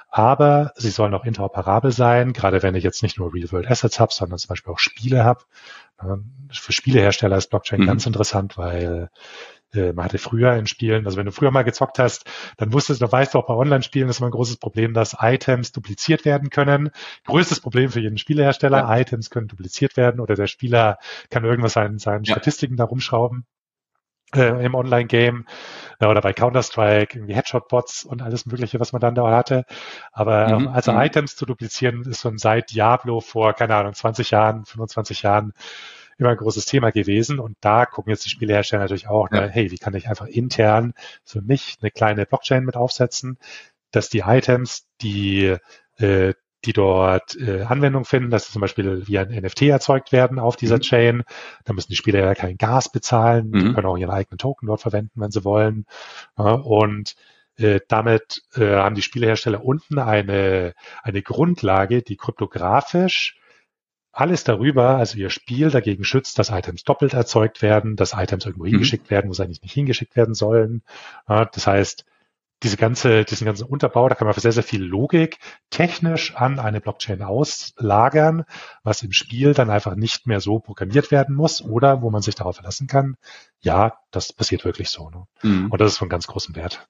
aber sie sollen auch interoperabel sein, gerade wenn ich jetzt nicht nur Real-World Assets habe, sondern zum Beispiel auch Spiele habe. Für Spielehersteller ist Blockchain mhm. ganz interessant, weil äh, man hatte früher in Spielen, also wenn du früher mal gezockt hast, dann wusstest du, weißt du auch bei Online-Spielen ist immer ein großes Problem, dass Items dupliziert werden können. Größtes Problem für jeden Spielehersteller, ja. Items können dupliziert werden oder der Spieler kann irgendwas an seinen ja. Statistiken da rumschrauben äh, im Online-Game äh, oder bei Counter-Strike, irgendwie Headshot-Bots und alles Mögliche, was man dann da hatte. Aber ähm, mhm. also mhm. Items zu duplizieren ist schon seit Diablo vor, keine Ahnung, 20 Jahren, 25 Jahren immer ein großes Thema gewesen. Und da gucken jetzt die Spielehersteller natürlich auch, ja. ne, hey, wie kann ich einfach intern für mich eine kleine Blockchain mit aufsetzen, dass die Items, die äh, die dort äh, Anwendung finden, dass sie zum Beispiel wie ein NFT erzeugt werden auf dieser mhm. Chain. Da müssen die Spieler ja kein Gas bezahlen, mhm. die können auch ihren eigenen Token dort verwenden, wenn sie wollen. Ja, und äh, damit äh, haben die Spielehersteller unten eine, eine Grundlage, die kryptografisch alles darüber, also ihr Spiel dagegen schützt, dass Items doppelt erzeugt werden, dass Items irgendwo mhm. hingeschickt werden, wo sie eigentlich nicht hingeschickt werden sollen. Ja, das heißt, diese ganze, diesen ganzen Unterbau, da kann man für sehr, sehr viel Logik technisch an eine Blockchain auslagern, was im Spiel dann einfach nicht mehr so programmiert werden muss oder wo man sich darauf verlassen kann. Ja, das passiert wirklich so. Ne? Mhm. Und das ist von ganz großem Wert.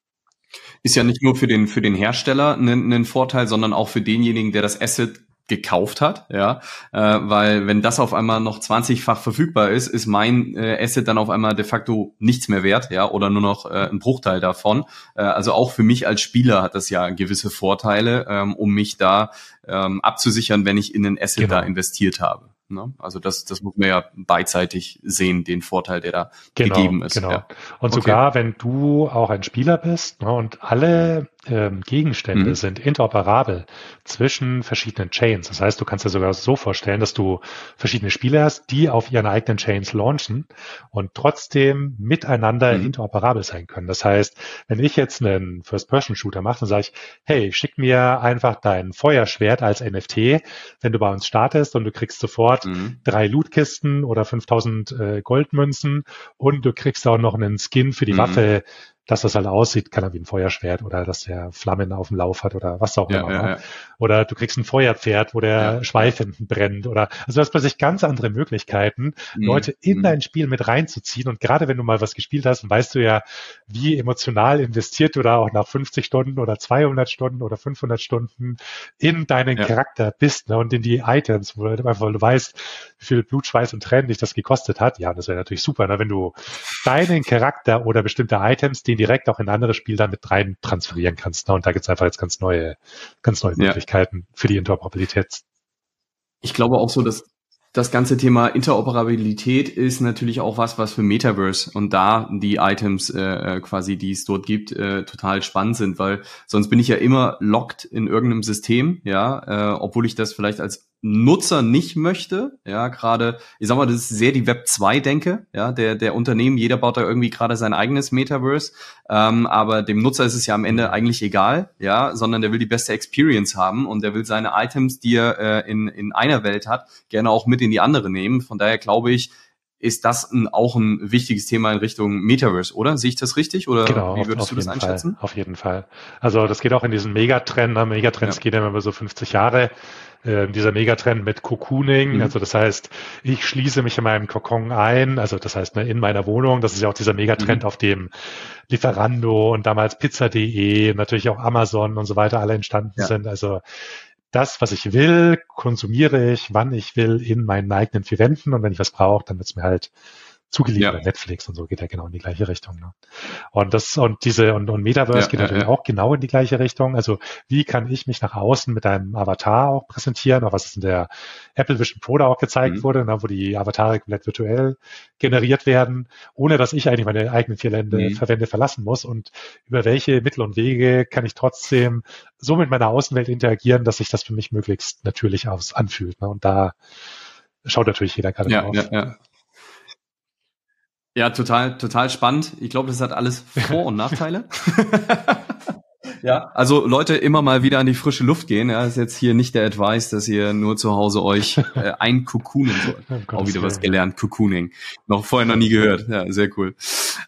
Ist ja nicht nur für den, für den Hersteller ein, ein Vorteil, sondern auch für denjenigen, der das Asset gekauft hat, ja, äh, weil wenn das auf einmal noch 20-fach verfügbar ist, ist mein äh, Asset dann auf einmal de facto nichts mehr wert, ja, oder nur noch äh, ein Bruchteil davon. Äh, also auch für mich als Spieler hat das ja gewisse Vorteile, ähm, um mich da ähm, abzusichern, wenn ich in ein Asset genau. da investiert habe. Ne? Also das, das muss man ja beidseitig sehen, den Vorteil, der da genau, gegeben ist. Genau. Ja. Und okay. sogar wenn du auch ein Spieler bist ne, und alle ähm, Gegenstände mhm. sind interoperabel zwischen verschiedenen Chains. Das heißt, du kannst dir sogar so vorstellen, dass du verschiedene Spieler hast, die auf ihren eigenen Chains launchen und trotzdem miteinander mhm. interoperabel sein können. Das heißt, wenn ich jetzt einen First-Person-Shooter mache, dann sage ich, hey, schick mir einfach dein Feuerschwert als NFT, wenn du bei uns startest und du kriegst sofort mhm. drei Lootkisten oder 5000 äh, Goldmünzen und du kriegst auch noch einen Skin für die mhm. Waffe dass das halt aussieht, kann er wie ein Feuerschwert oder dass der Flammen auf dem Lauf hat oder was auch ja, immer. Ja, ne? ja. Oder du kriegst ein Feuerpferd, wo der Schweif hinten brennt oder also du hast plötzlich ganz andere Möglichkeiten, mhm. Leute in mhm. dein Spiel mit reinzuziehen. Und gerade wenn du mal was gespielt hast, weißt du ja, wie emotional investiert du da auch nach 50 Stunden oder 200 Stunden oder 500 Stunden in deinen Charakter bist ne? und in die Items, wo du einfach weil du weißt, wie viel Blut, Schweiß und Tränen dich das gekostet hat. Ja, das wäre natürlich super, ne? wenn du deinen Charakter oder bestimmte Items, die direkt auch in ein anderes Spiel dann mit rein transferieren kannst. Ne? Und da gibt's einfach jetzt ganz neue, ganz neue ja. Möglichkeiten für die Interoperabilität. Ich glaube auch so, dass das ganze Thema Interoperabilität ist natürlich auch was, was für Metaverse und da die Items äh, äh, quasi, die es dort gibt, äh, total spannend sind, weil sonst bin ich ja immer locked in irgendeinem System, ja, äh, obwohl ich das vielleicht als Nutzer nicht möchte, ja, gerade, ich sag mal, das ist sehr die Web 2 denke, ja, der, der Unternehmen, jeder baut da irgendwie gerade sein eigenes Metaverse, ähm, aber dem Nutzer ist es ja am Ende eigentlich egal, ja, sondern der will die beste Experience haben und der will seine Items, die er äh, in, in einer Welt hat, gerne auch mit in die andere nehmen. Von daher glaube ich, ist das ein, auch ein wichtiges Thema in Richtung Metaverse, oder? Sehe ich das richtig? Oder genau, wie würdest auf, auf du das einschätzen? Fall, auf jeden Fall. Also das geht auch in diesen Megatrend. Ne? Megatrends ja. gehen ja immer so 50 Jahre. Äh, dieser Megatrend mit Cocooning, mhm. also das heißt, ich schließe mich in meinem Kokon ein, also das heißt ne, in meiner Wohnung. Das ist ja auch dieser Megatrend, mhm. auf dem Lieferando und damals Pizza.de, natürlich auch Amazon und so weiter alle entstanden ja. sind. Also das, was ich will, konsumiere ich, wann ich will, in meinen eigenen vier Wänden. Und wenn ich was brauche, dann wird es mir halt zugeliefert ja. Netflix und so geht ja genau in die gleiche Richtung. Ne? Und das und diese und, und Metaverse ja, geht ja, natürlich auch genau in die gleiche Richtung. Also wie kann ich mich nach außen mit einem Avatar auch präsentieren, auch was in der Apple Vision Pro da auch gezeigt mhm. wurde, ne, wo die Avatare komplett virtuell generiert werden, ohne dass ich eigentlich meine eigenen vier Länder mhm. verwende verlassen muss. Und über welche Mittel und Wege kann ich trotzdem so mit meiner Außenwelt interagieren, dass sich das für mich möglichst natürlich aus anfühlt. Ne? Und da schaut natürlich jeder gerade ja, drauf. Ja, ja. Ja, total, total spannend. Ich glaube, das hat alles Vor- und Nachteile. ja, also Leute immer mal wieder an die frische Luft gehen. Ja, ist jetzt hier nicht der Advice, dass ihr nur zu Hause euch äh, einkokoonen sollt. Oh, Auch wieder was gelernt, Cocooning. Noch vorher noch nie gehört. Ja, sehr cool.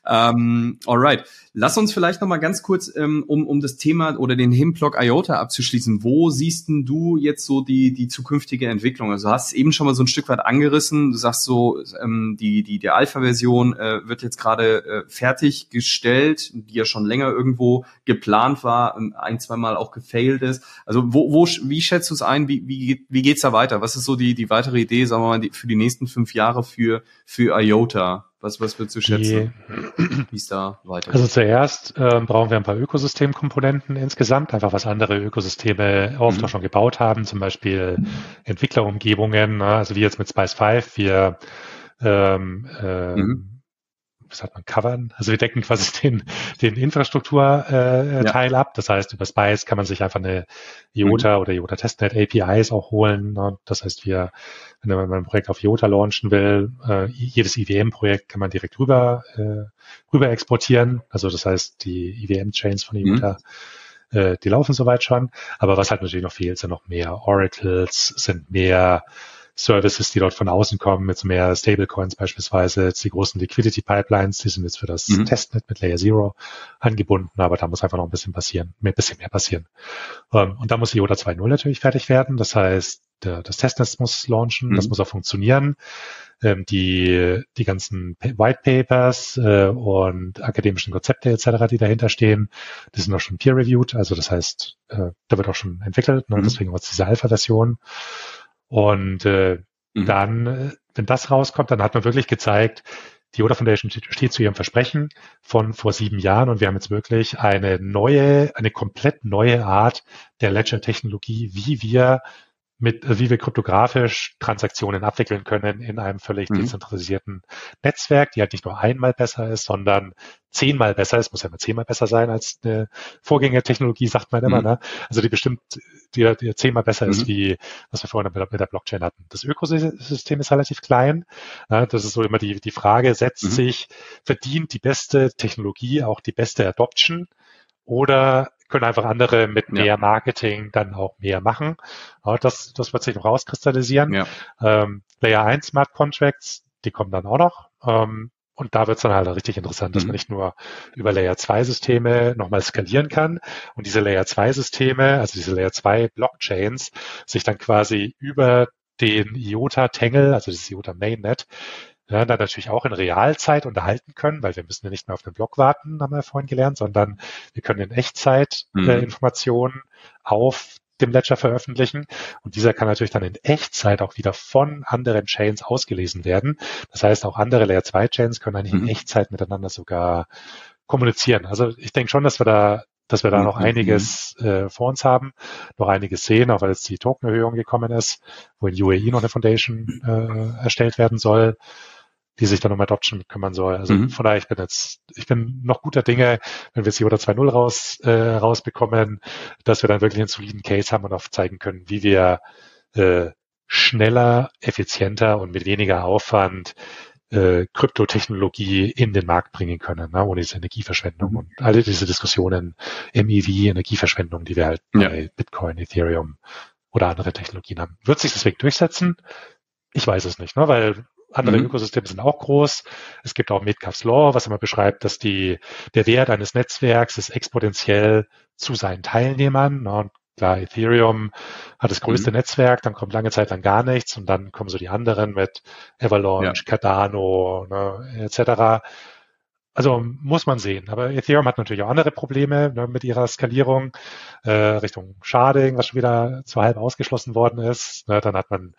Ähm, alright. Lass uns vielleicht noch mal ganz kurz, ähm, um, um das Thema oder den Himblock IOTA abzuschließen. Wo siehst denn du jetzt so die, die zukünftige Entwicklung? Also hast es eben schon mal so ein Stück weit angerissen. Du sagst so, ähm, die, die, die Alpha-Version äh, wird jetzt gerade äh, fertiggestellt, die ja schon länger irgendwo geplant war, ähm, ein, zwei Mal auch gefailt ist. Also wo, wo, wie schätzt du es ein? Wie, wie, wie geht's da weiter? Was ist so die, die weitere Idee, sagen wir mal, die, für die nächsten fünf Jahre für, für IOTA? Was, was würdest du schätzen, wie es da weitergeht? Also zuerst äh, brauchen wir ein paar Ökosystemkomponenten insgesamt, einfach was andere Ökosysteme oft mhm. auch schon gebaut haben, zum Beispiel Entwicklerumgebungen, ne? also wie jetzt mit Spice 5, wir ähm, äh, mhm was hat man, covern. Also wir decken quasi den, den Infrastrukturteil äh, ja. ab. Das heißt, über Spice kann man sich einfach eine IOTA mhm. oder IOTA Testnet APIs auch holen. Ne? Das heißt, wir, wenn man ein Projekt auf IOTA launchen will, äh, jedes IWM-Projekt kann man direkt rüber, äh, rüber exportieren. Also das heißt, die IWM-Chains von IOTA mhm. äh, die laufen soweit schon. Aber was halt natürlich noch fehlt, sind noch mehr Oracles, sind mehr Services, die dort von außen kommen, mit mehr Stablecoins beispielsweise, jetzt die großen Liquidity Pipelines, die sind jetzt für das mhm. Testnet mit Layer Zero angebunden, aber da muss einfach noch ein bisschen passieren, ein bisschen mehr passieren. Ähm, und da muss IOTA 2.0 natürlich fertig werden. Das heißt, der, das Testnet muss launchen, mhm. das muss auch funktionieren. Ähm, die, die ganzen White Papers äh, und akademischen Konzepte etc., die dahinter stehen, die sind auch schon peer-reviewed. Also das heißt, äh, da wird auch schon entwickelt. Ne? Mhm. Deswegen war es diese Alpha-Version. Und äh, mhm. dann, äh, wenn das rauskommt, dann hat man wirklich gezeigt, die Yoda Foundation steht zu ihrem Versprechen von vor sieben Jahren und wir haben jetzt wirklich eine neue, eine komplett neue Art der Ledger-Technologie, wie wir mit, äh, wie wir kryptografisch Transaktionen abwickeln können in einem völlig mhm. dezentralisierten Netzwerk, die halt nicht nur einmal besser ist, sondern zehnmal besser ist, muss ja immer zehnmal besser sein als eine Vorgängertechnologie, sagt man immer, mhm. ne? Also die bestimmt, die, die zehnmal besser mhm. ist, wie was wir vorhin mit, mit, der Blockchain hatten. Das Ökosystem ist relativ klein. Ja, das ist so immer die, die Frage, setzt mhm. sich, verdient die beste Technologie auch die beste Adoption? Oder können einfach andere mit mehr ja. Marketing dann auch mehr machen. Aber das, das wird sich noch rauskristallisieren. Ja. Ähm, Layer 1 Smart Contracts, die kommen dann auch noch. Ähm, und da wird es dann halt richtig interessant, dass mhm. man nicht nur über Layer 2 Systeme nochmal skalieren kann und diese Layer 2 Systeme, also diese Layer 2 Blockchains, sich dann quasi über den IOTA Tangle, also das IOTA Mainnet, ja, dann natürlich auch in Realzeit unterhalten können, weil wir müssen ja nicht mehr auf den Blog warten, haben wir vorhin gelernt, sondern wir können in Echtzeit mhm. äh, Informationen auf dem Ledger veröffentlichen. Und dieser kann natürlich dann in Echtzeit auch wieder von anderen Chains ausgelesen werden. Das heißt, auch andere Layer 2 Chains können eigentlich mhm. in Echtzeit miteinander sogar kommunizieren. Also ich denke schon, dass wir da dass wir da noch mhm. einiges äh, vor uns haben, noch einiges sehen, auch weil jetzt die Tokenerhöhung gekommen ist, wo in UAE noch eine Foundation äh, erstellt werden soll die sich dann um Adoption kümmern soll. Also mhm. von daher, ich bin jetzt, ich bin noch guter Dinge, wenn wir Yoda 2.0 raus, äh, rausbekommen, dass wir dann wirklich einen soliden Case haben und auch zeigen können, wie wir äh, schneller, effizienter und mit weniger Aufwand äh, Kryptotechnologie in den Markt bringen können, ne, ohne diese Energieverschwendung mhm. und alle diese Diskussionen, MEV, Energieverschwendung, die wir halt ja. bei Bitcoin, Ethereum oder andere Technologien haben. Wird sich deswegen durchsetzen? Ich weiß es nicht, ne, weil andere mhm. Ökosysteme sind auch groß. Es gibt auch Metcalfe's Law, was immer beschreibt, dass die, der Wert eines Netzwerks ist exponentiell zu seinen Teilnehmern. Ne? Und klar, Ethereum hat das größte mhm. Netzwerk, dann kommt lange Zeit lang gar nichts und dann kommen so die anderen mit Avalanche, ja. Cardano ne, etc. Also muss man sehen. Aber Ethereum hat natürlich auch andere Probleme ne, mit ihrer Skalierung äh, Richtung Sharding, was schon wieder zu halb ausgeschlossen worden ist. Ne, dann hat man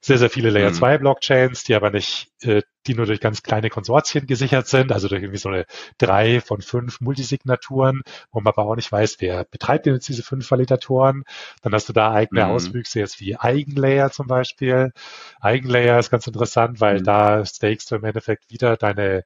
sehr, sehr viele Layer 2 mhm. Blockchains, die aber nicht, äh, die nur durch ganz kleine Konsortien gesichert sind, also durch irgendwie so eine drei von fünf Multisignaturen, wo man aber auch nicht weiß, wer betreibt denn jetzt diese fünf Validatoren. Dann hast du da eigene mhm. Auswüchse jetzt wie Eigenlayer zum Beispiel. Eigenlayer ist ganz interessant, weil mhm. da stakest du im Endeffekt wieder deine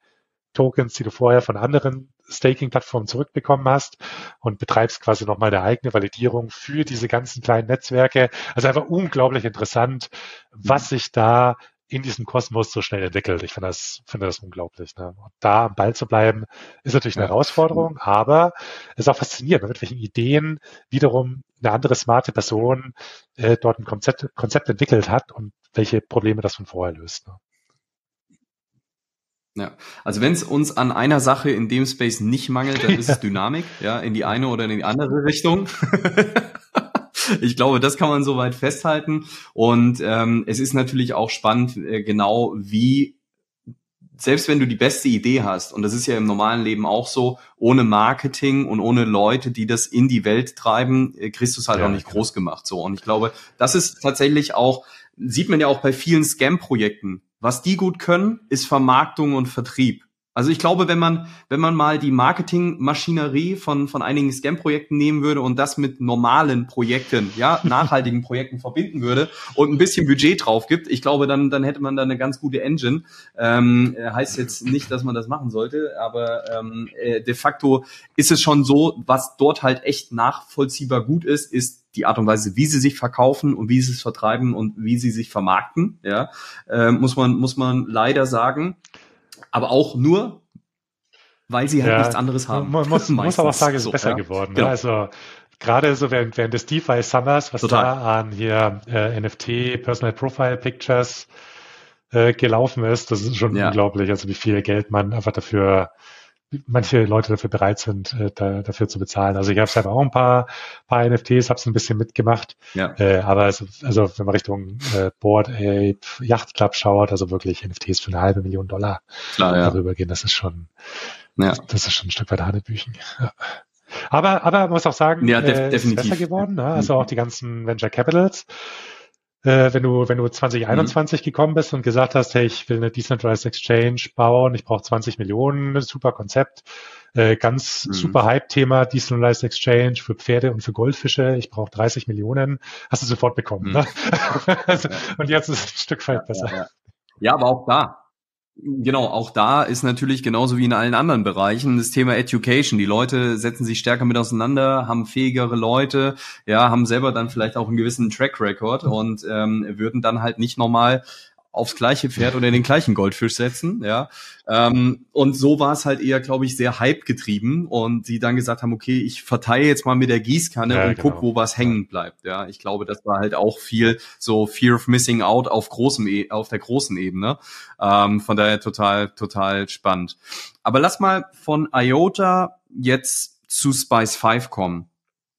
Tokens, die du vorher von anderen Staking-Plattformen zurückbekommen hast und betreibst quasi nochmal eine eigene Validierung für diese ganzen kleinen Netzwerke. Also einfach unglaublich interessant, was sich da in diesem Kosmos so schnell entwickelt. Ich finde das, finde das unglaublich. Ne? Und da am Ball zu bleiben, ist natürlich eine ja. Herausforderung, aber es ist auch faszinierend, mit welchen Ideen wiederum eine andere smarte Person äh, dort ein Konzept, Konzept entwickelt hat und welche Probleme das von vorher löst. Ne? Ja, also wenn es uns an einer Sache in dem Space nicht mangelt, dann ist es Dynamik, ja, in die eine oder in die andere Richtung. ich glaube, das kann man soweit festhalten. Und ähm, es ist natürlich auch spannend, äh, genau wie selbst wenn du die beste Idee hast, und das ist ja im normalen Leben auch so, ohne Marketing und ohne Leute, die das in die Welt treiben, äh, kriegst du es halt ja, auch nicht genau. groß gemacht. So. Und ich glaube, das ist tatsächlich auch, sieht man ja auch bei vielen Scam-Projekten was die gut können, ist Vermarktung und Vertrieb. Also ich glaube, wenn man, wenn man mal die Marketingmaschinerie von, von einigen Scam-Projekten nehmen würde und das mit normalen Projekten, ja, nachhaltigen Projekten verbinden würde und ein bisschen Budget drauf gibt, ich glaube, dann, dann hätte man da eine ganz gute Engine. Ähm, heißt jetzt nicht, dass man das machen sollte, aber ähm, äh, de facto ist es schon so, was dort halt echt nachvollziehbar gut ist, ist die Art und Weise, wie sie sich verkaufen und wie sie es vertreiben und wie sie sich vermarkten, ja, äh, muss man muss man leider sagen, aber auch nur, weil sie halt ja, nichts anderes haben. Man muss, muss aber auch sagen, es ist so, besser ja. geworden. Genau. Also gerade so während, während des DeFi Summers, was Total. da an hier äh, NFT, Personal Profile Pictures äh, gelaufen ist, das ist schon ja. unglaublich, also wie viel Geld man einfach dafür manche Leute dafür bereit sind, äh, da, dafür zu bezahlen. Also ich habe selber auch ein paar, paar NFTs, habe es ein bisschen mitgemacht. Ja. Äh, aber also, also wenn man Richtung äh, Board Ape, Yacht Club schaut, also wirklich NFTs für eine halbe Million Dollar Klar, ja. darüber gehen, das ist schon, ja. das ist schon ein Stück weit Hanebüchen. Ja. Aber, aber man muss auch sagen, ja, def äh, ist besser geworden. Ne? Also auch die ganzen Venture Capitals äh, wenn du, wenn du 2021 mhm. gekommen bist und gesagt hast, hey, ich will eine Decentralized Exchange bauen, ich brauche 20 Millionen, super Konzept, äh, ganz mhm. super Hype-Thema, Decentralized Exchange für Pferde und für Goldfische, ich brauche 30 Millionen, hast du sofort bekommen. Mhm. Ne? also, und jetzt ist es ein Stück weit besser. Ja, ja. ja, aber auch da, Genau, auch da ist natürlich genauso wie in allen anderen Bereichen das Thema Education. Die Leute setzen sich stärker mit auseinander, haben fähigere Leute, ja, haben selber dann vielleicht auch einen gewissen Track Record und ähm, würden dann halt nicht nochmal aufs gleiche Pferd oder den gleichen Goldfisch setzen, ja. Ähm, und so war es halt eher, glaube ich, sehr Hype getrieben und die dann gesagt haben, okay, ich verteile jetzt mal mit der Gießkanne ja, und genau. guck, wo was hängen bleibt, ja. Ich glaube, das war halt auch viel so Fear of Missing Out auf großem, e auf der großen Ebene. Ähm, von daher total, total spannend. Aber lass mal von IOTA jetzt zu Spice 5 kommen.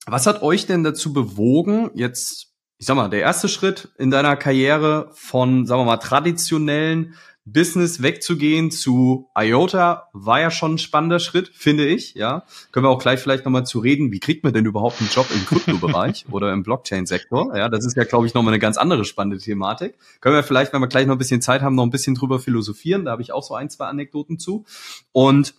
Was hat euch denn dazu bewogen, jetzt ich sag mal, der erste Schritt in deiner Karriere von, sagen wir mal, traditionellen Business wegzugehen zu IOTA war ja schon ein spannender Schritt, finde ich, ja. Können wir auch gleich vielleicht nochmal zu reden, wie kriegt man denn überhaupt einen Job im Kryptobereich oder im Blockchain-Sektor? Ja, das ist ja, glaube ich, nochmal eine ganz andere spannende Thematik. Können wir vielleicht, wenn wir gleich noch ein bisschen Zeit haben, noch ein bisschen drüber philosophieren. Da habe ich auch so ein, zwei Anekdoten zu. Und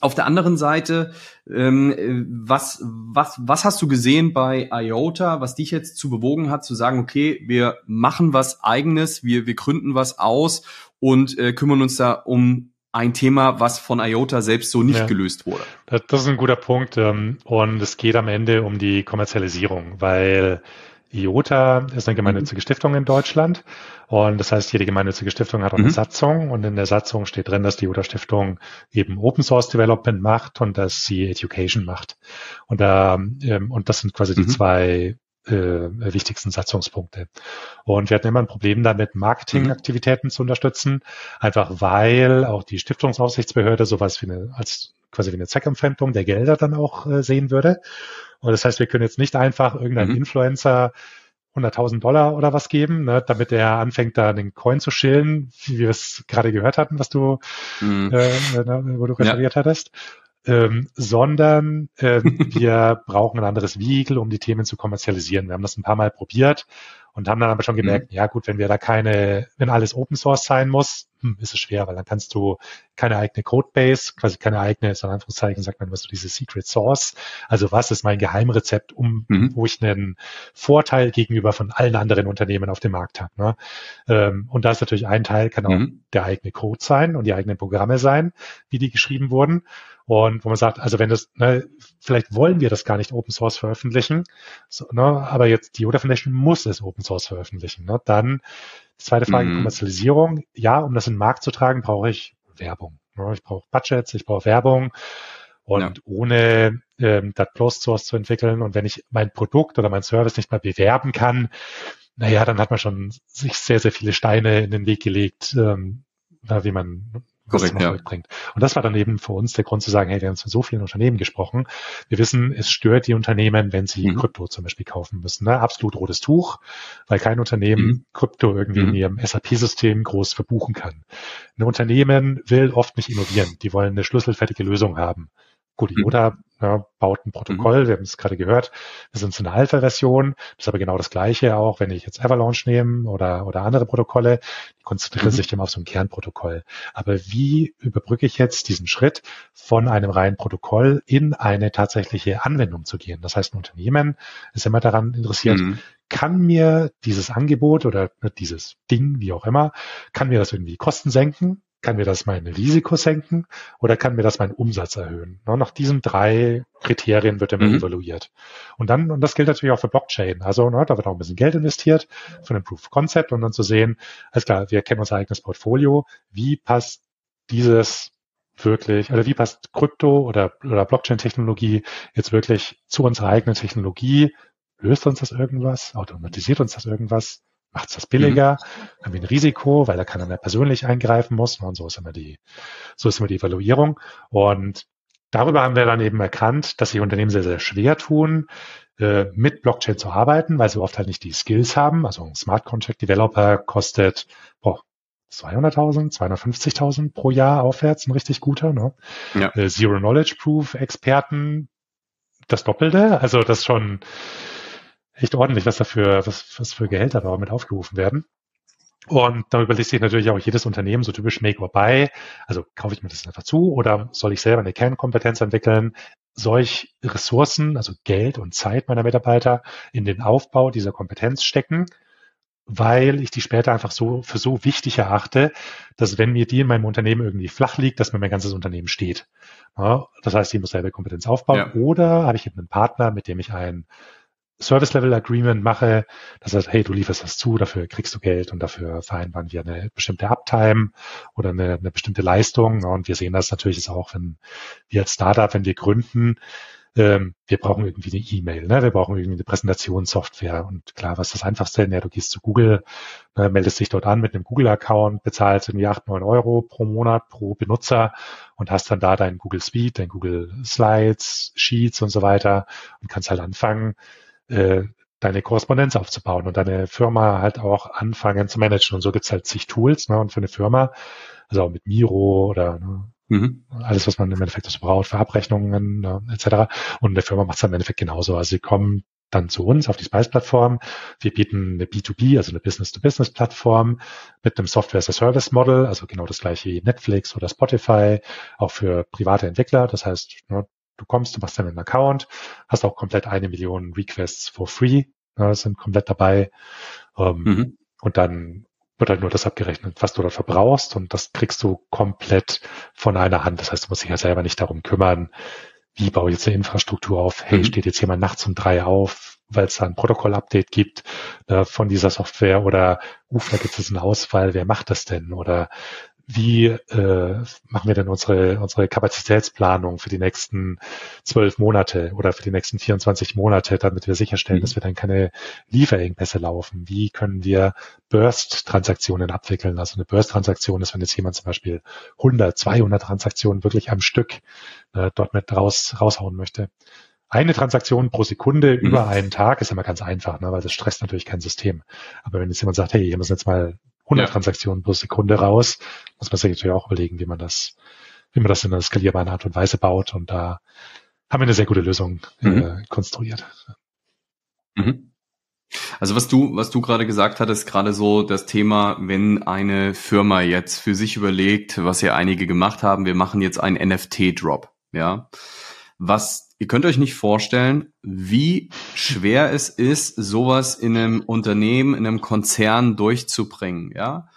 auf der anderen Seite, ähm, was, was, was hast du gesehen bei IOTA, was dich jetzt zu bewogen hat, zu sagen, okay, wir machen was eigenes, wir, wir gründen was aus und äh, kümmern uns da um ein Thema, was von IOTA selbst so nicht ja, gelöst wurde. Das ist ein guter Punkt. Ähm, und es geht am Ende um die Kommerzialisierung, weil IOTA ist eine gemeinnützige mhm. Stiftung in Deutschland. Und das heißt, jede gemeinnützige Stiftung hat auch eine mhm. Satzung. Und in der Satzung steht drin, dass die IOTA Stiftung eben Open Source Development macht und dass sie Education macht. Und, da, ähm, und das sind quasi mhm. die zwei äh, wichtigsten Satzungspunkte. Und wir hatten immer ein Problem damit, Marketingaktivitäten mhm. zu unterstützen, einfach weil auch die Stiftungsaufsichtsbehörde sowas wie eine, als quasi wie eine Zweckempfändung der Gelder dann auch äh, sehen würde. Und das heißt, wir können jetzt nicht einfach irgendeinen mhm. Influencer 100.000 Dollar oder was geben, ne, damit er anfängt, da den Coin zu schillen, wie wir es gerade gehört hatten, was du, mhm. äh, äh wo du referiert ja. hattest ähm, sondern äh, wir brauchen ein anderes Vehikel, um die Themen zu kommerzialisieren. Wir haben das ein paar Mal probiert und haben dann aber schon gemerkt, mhm. ja gut, wenn wir da keine, wenn alles Open Source sein muss, hm, ist es schwer, weil dann kannst du keine eigene Codebase, quasi keine eigene, in Anführungszeichen sagt man, was du diese Secret Source, also was ist mein Geheimrezept, um, mhm. wo ich einen Vorteil gegenüber von allen anderen Unternehmen auf dem Markt habe. Ne? Ähm, und da ist natürlich ein Teil, kann auch mhm. der eigene Code sein und die eigenen Programme sein, wie die geschrieben wurden. Und wo man sagt, also wenn das, ne, vielleicht wollen wir das gar nicht Open Source veröffentlichen, so, ne, aber jetzt die Yoda Foundation muss es Open Source veröffentlichen. Ne, dann zweite Frage, mhm. Kommerzialisierung. Ja, um das in den Markt zu tragen, brauche ich Werbung. Ne, ich brauche Budgets, ich brauche Werbung. Und ja. ohne ähm, das Closed Source zu entwickeln und wenn ich mein Produkt oder mein Service nicht mal bewerben kann, naja, dann hat man schon sich sehr, sehr viele Steine in den Weg gelegt, ähm, wie man Korrekt, ja. bringt. Und das war dann eben für uns der Grund zu sagen, hey, wir haben mit so vielen Unternehmen gesprochen. Wir wissen, es stört die Unternehmen, wenn sie mhm. Krypto zum Beispiel kaufen müssen. Ne? Absolut rotes Tuch, weil kein Unternehmen mhm. Krypto irgendwie mhm. in ihrem SAP-System groß verbuchen kann. Ein Unternehmen will oft nicht innovieren. Die wollen eine schlüsselfertige Lösung haben. Gut, Yoda mhm. ja, baut ein Protokoll, mhm. wir haben es gerade gehört, wir sind in einer Alpha-Version, das ist aber genau das gleiche auch, wenn ich jetzt Avalanche nehme oder, oder andere Protokolle, die konzentrieren mhm. sich immer auf so ein Kernprotokoll. Aber wie überbrücke ich jetzt diesen Schritt von einem reinen Protokoll in eine tatsächliche Anwendung zu gehen? Das heißt, ein Unternehmen ist immer daran interessiert, mhm. kann mir dieses Angebot oder dieses Ding, wie auch immer, kann mir das irgendwie Kosten senken? Kann mir das mein Risiko senken oder kann mir das meinen Umsatz erhöhen? nach diesen drei Kriterien wird immer mhm. evaluiert. Und dann, und das gilt natürlich auch für Blockchain. Also ne, da wird auch ein bisschen Geld investiert von dem Proof of Concept und dann zu sehen, alles klar, wir kennen unser eigenes Portfolio, wie passt dieses wirklich, oder wie passt Krypto oder, oder Blockchain-Technologie jetzt wirklich zu unserer eigenen Technologie? Löst uns das irgendwas? Automatisiert uns das irgendwas? Macht es das billiger, mhm. haben wir ein Risiko, weil da keiner mehr persönlich eingreifen muss. Und so ist immer die, so ist immer die Evaluierung. Und darüber haben wir dann eben erkannt, dass sich Unternehmen sehr, sehr schwer tun, äh, mit Blockchain zu arbeiten, weil sie oft halt nicht die Skills haben. Also ein Smart Contract Developer kostet boah, 200.000, 250.000 pro Jahr aufwärts, ein richtig guter. Ne? Ja. Äh, Zero Knowledge Proof Experten das Doppelte. Also das schon echt ordentlich, was dafür, was, was für Gehälter da mit aufgerufen werden. Und da überlegt sich natürlich auch jedes Unternehmen so typisch Make or Buy. Also kaufe ich mir das einfach zu oder soll ich selber eine Kernkompetenz entwickeln? Solch Ressourcen, also Geld und Zeit meiner Mitarbeiter in den Aufbau dieser Kompetenz stecken, weil ich die später einfach so für so wichtig erachte, dass wenn mir die in meinem Unternehmen irgendwie flach liegt, dass mir mein ganzes Unternehmen steht. Ja, das heißt, ich muss selber Kompetenz aufbauen. Ja. Oder habe ich eben einen Partner, mit dem ich ein Service Level Agreement mache, das heißt, hey, du lieferst das zu, dafür kriegst du Geld und dafür vereinbaren wir eine bestimmte Uptime oder eine, eine bestimmte Leistung. Und wir sehen das natürlich auch, wenn wir als Startup, wenn wir gründen, ähm, wir brauchen irgendwie eine E-Mail, ne? wir brauchen irgendwie eine Präsentationssoftware. Und klar, was ist das Einfachste? Ja, du gehst zu Google, äh, meldest dich dort an mit einem Google-Account, bezahlst irgendwie acht neun Euro pro Monat pro Benutzer und hast dann da dein Google Suite, dein Google Slides, Sheets und so weiter und kannst halt anfangen, äh, deine Korrespondenz aufzubauen und deine Firma halt auch anfangen zu managen. Und so gibt's halt zig Tools ne, und für eine Firma, also auch mit Miro oder ne, mhm. alles, was man im Endeffekt so braucht, für Abrechnungen ne, etc. Und eine Firma macht es im Endeffekt genauso. Also sie kommen dann zu uns auf die Spice-Plattform. Wir bieten eine B2B, also eine Business-to-Business-Plattform mit einem Software-as-a-Service-Model, also genau das gleiche wie Netflix oder Spotify, auch für private Entwickler. Das heißt, ne, du kommst, du machst dann einen Account, hast auch komplett eine Million Requests for free, ne, sind komplett dabei. Ähm, mhm. Und dann wird halt nur das abgerechnet, was du da verbrauchst und das kriegst du komplett von einer Hand. Das heißt, du musst dich ja selber nicht darum kümmern, wie baue ich jetzt eine Infrastruktur auf? Hey, mhm. steht jetzt jemand nachts um drei auf, weil es da ein Protokoll-Update gibt äh, von dieser Software oder uh, da gibt es einen Ausfall, wer macht das denn? Oder wie äh, machen wir denn unsere, unsere Kapazitätsplanung für die nächsten zwölf Monate oder für die nächsten 24 Monate, damit wir sicherstellen, mhm. dass wir dann keine Lieferengpässe laufen? Wie können wir Burst-Transaktionen abwickeln? Also eine Burst-Transaktion ist, wenn jetzt jemand zum Beispiel 100, 200 Transaktionen wirklich am Stück äh, dort mit raus, raushauen möchte. Eine Transaktion pro Sekunde mhm. über einen Tag ist immer ganz einfach, ne, weil das stresst natürlich kein System. Aber wenn jetzt jemand sagt, hey, hier müssen jetzt mal 100 ja. Transaktionen pro Sekunde raus, muss man sich natürlich auch überlegen, wie man das, wie man das in einer skalierbaren Art und Weise baut. Und da haben wir eine sehr gute Lösung äh, mhm. äh, konstruiert. Mhm. Also was du, was du gerade gesagt hattest, gerade so das Thema, wenn eine Firma jetzt für sich überlegt, was ja einige gemacht haben, wir machen jetzt einen NFT-Drop, ja. Was ihr könnt euch nicht vorstellen, wie schwer es ist, sowas in einem Unternehmen, in einem Konzern durchzubringen, ja.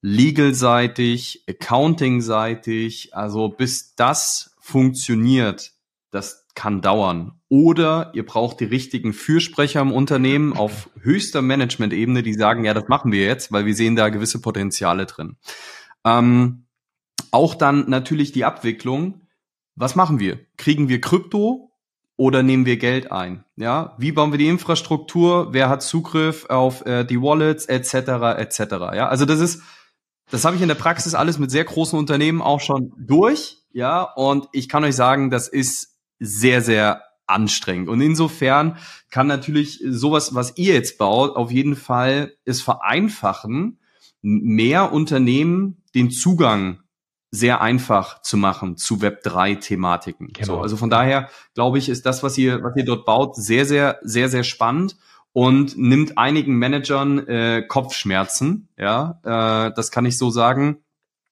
Legal-seitig, Accounting-seitig, also bis das funktioniert, das kann dauern. Oder ihr braucht die richtigen Fürsprecher im Unternehmen auf höchster Management-Ebene, die sagen, ja, das machen wir jetzt, weil wir sehen da gewisse Potenziale drin. Ähm, auch dann natürlich die Abwicklung was machen wir? Kriegen wir Krypto oder nehmen wir Geld ein? Ja, wie bauen wir die Infrastruktur? Wer hat Zugriff auf äh, die Wallets etc. etc. Ja, also das ist, das habe ich in der Praxis alles mit sehr großen Unternehmen auch schon durch. Ja, und ich kann euch sagen, das ist sehr sehr anstrengend. Und insofern kann natürlich sowas, was ihr jetzt baut, auf jeden Fall es vereinfachen, mehr Unternehmen den Zugang sehr einfach zu machen zu Web3-Thematiken. Genau. So, also von daher glaube ich, ist das, was ihr, was ihr dort baut, sehr, sehr, sehr, sehr spannend und nimmt einigen Managern äh, Kopfschmerzen. Ja, äh, das kann ich so sagen,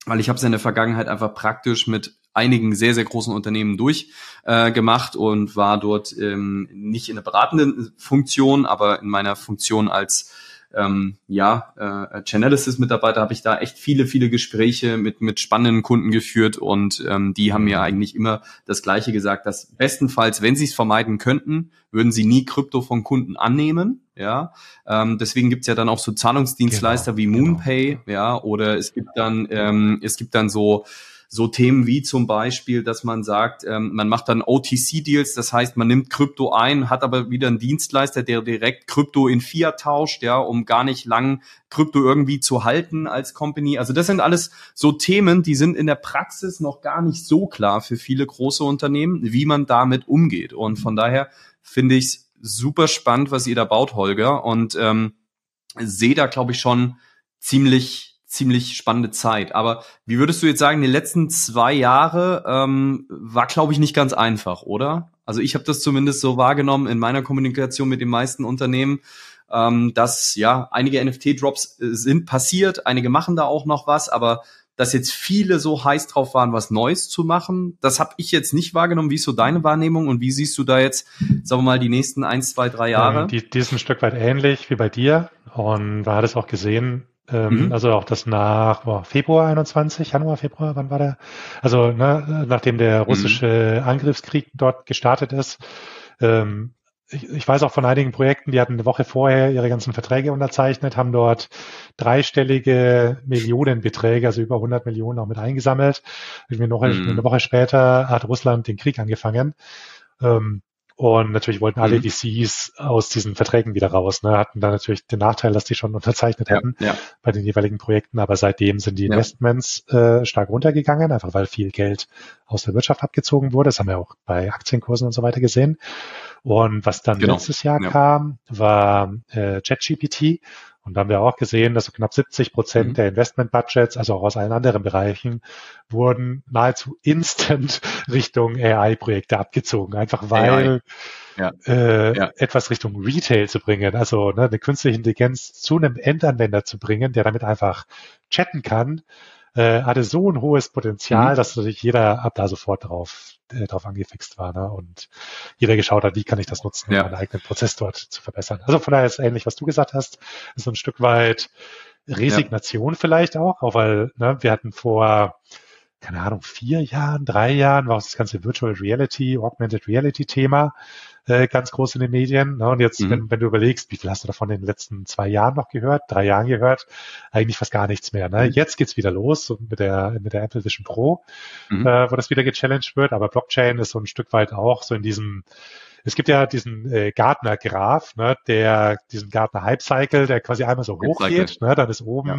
weil ich habe es in der Vergangenheit einfach praktisch mit einigen sehr, sehr großen Unternehmen durchgemacht äh, und war dort ähm, nicht in der beratenden Funktion, aber in meiner Funktion als ähm, ja, äh, Chainalysis-Mitarbeiter habe ich da echt viele, viele Gespräche mit, mit spannenden Kunden geführt und ähm, die haben mir eigentlich immer das Gleiche gesagt, dass bestenfalls, wenn sie es vermeiden könnten, würden sie nie Krypto von Kunden annehmen. Ja, ähm, deswegen gibt's ja dann auch so Zahlungsdienstleister genau, wie MoonPay, genau. ja, oder es gibt dann ähm, es gibt dann so so Themen wie zum Beispiel, dass man sagt, ähm, man macht dann OTC-Deals, das heißt, man nimmt Krypto ein, hat aber wieder einen Dienstleister, der direkt Krypto in Fiat tauscht, ja, um gar nicht lang Krypto irgendwie zu halten als Company. Also das sind alles so Themen, die sind in der Praxis noch gar nicht so klar für viele große Unternehmen, wie man damit umgeht. Und von daher finde ich es super spannend, was ihr da baut, Holger. Und ähm, sehe da, glaube ich, schon ziemlich ziemlich spannende Zeit. Aber wie würdest du jetzt sagen, die letzten zwei Jahre ähm, war, glaube ich, nicht ganz einfach, oder? Also ich habe das zumindest so wahrgenommen in meiner Kommunikation mit den meisten Unternehmen, ähm, dass ja einige NFT-Drops äh, sind passiert, einige machen da auch noch was, aber dass jetzt viele so heiß drauf waren, was Neues zu machen, das habe ich jetzt nicht wahrgenommen. Wie ist so deine Wahrnehmung und wie siehst du da jetzt, sagen wir mal, die nächsten eins, zwei, drei Jahre? Die, die ist ein Stück weit ähnlich wie bei dir und da hat es auch gesehen, ähm, mhm. Also auch das nach boah, Februar 21, Januar, Februar, wann war der? Also ne, nachdem der russische mhm. Angriffskrieg dort gestartet ist. Ähm, ich, ich weiß auch von einigen Projekten, die hatten eine Woche vorher ihre ganzen Verträge unterzeichnet, haben dort dreistellige Millionenbeträge, also über 100 Millionen auch mit eingesammelt. Eine Woche, mhm. eine Woche später hat Russland den Krieg angefangen. Ähm, und natürlich wollten alle mhm. VCs aus diesen Verträgen wieder raus. Ne? Hatten da natürlich den Nachteil, dass die schon unterzeichnet hätten ja, bei den jeweiligen Projekten. Aber seitdem sind die Investments äh, stark runtergegangen, einfach weil viel Geld aus der Wirtschaft abgezogen wurde. Das haben wir auch bei Aktienkursen und so weiter gesehen. Und was dann genau. letztes Jahr kam, war äh, ChatGPT. Und da haben wir auch gesehen, dass so knapp 70 Prozent mhm. der Investment-Budgets, also auch aus allen anderen Bereichen, wurden nahezu instant Richtung AI-Projekte abgezogen. Einfach weil ja. Äh, ja. etwas Richtung Retail zu bringen, also ne, eine künstliche Intelligenz zu einem Endanwender zu bringen, der damit einfach chatten kann, äh, hatte so ein hohes Potenzial, mhm. dass natürlich jeder ab da sofort drauf, äh, drauf angefixt war ne? und jeder geschaut hat, wie kann ich das nutzen, ja. um meinen eigenen Prozess dort zu verbessern. Also von daher ist ähnlich, was du gesagt hast, ist so ein Stück weit Resignation ja. vielleicht auch, auch weil ne, wir hatten vor keine Ahnung, vier Jahren, drei Jahren war das ganze Virtual Reality, Augmented Reality Thema äh, ganz groß in den Medien. Ne? Und jetzt, mhm. wenn, wenn du überlegst, wie viel hast du davon in den letzten zwei Jahren noch gehört, drei Jahren gehört, eigentlich fast gar nichts mehr. Ne? Mhm. Jetzt geht's wieder los mit der mit der Apple Vision Pro, mhm. äh, wo das wieder gechallenged wird. Aber Blockchain ist so ein Stück weit auch so in diesem es gibt ja diesen äh, Gartner-Graph, ne, der diesen Gartner-Hype-Cycle, der quasi einmal so hoch geht, ne, dann ist oben ja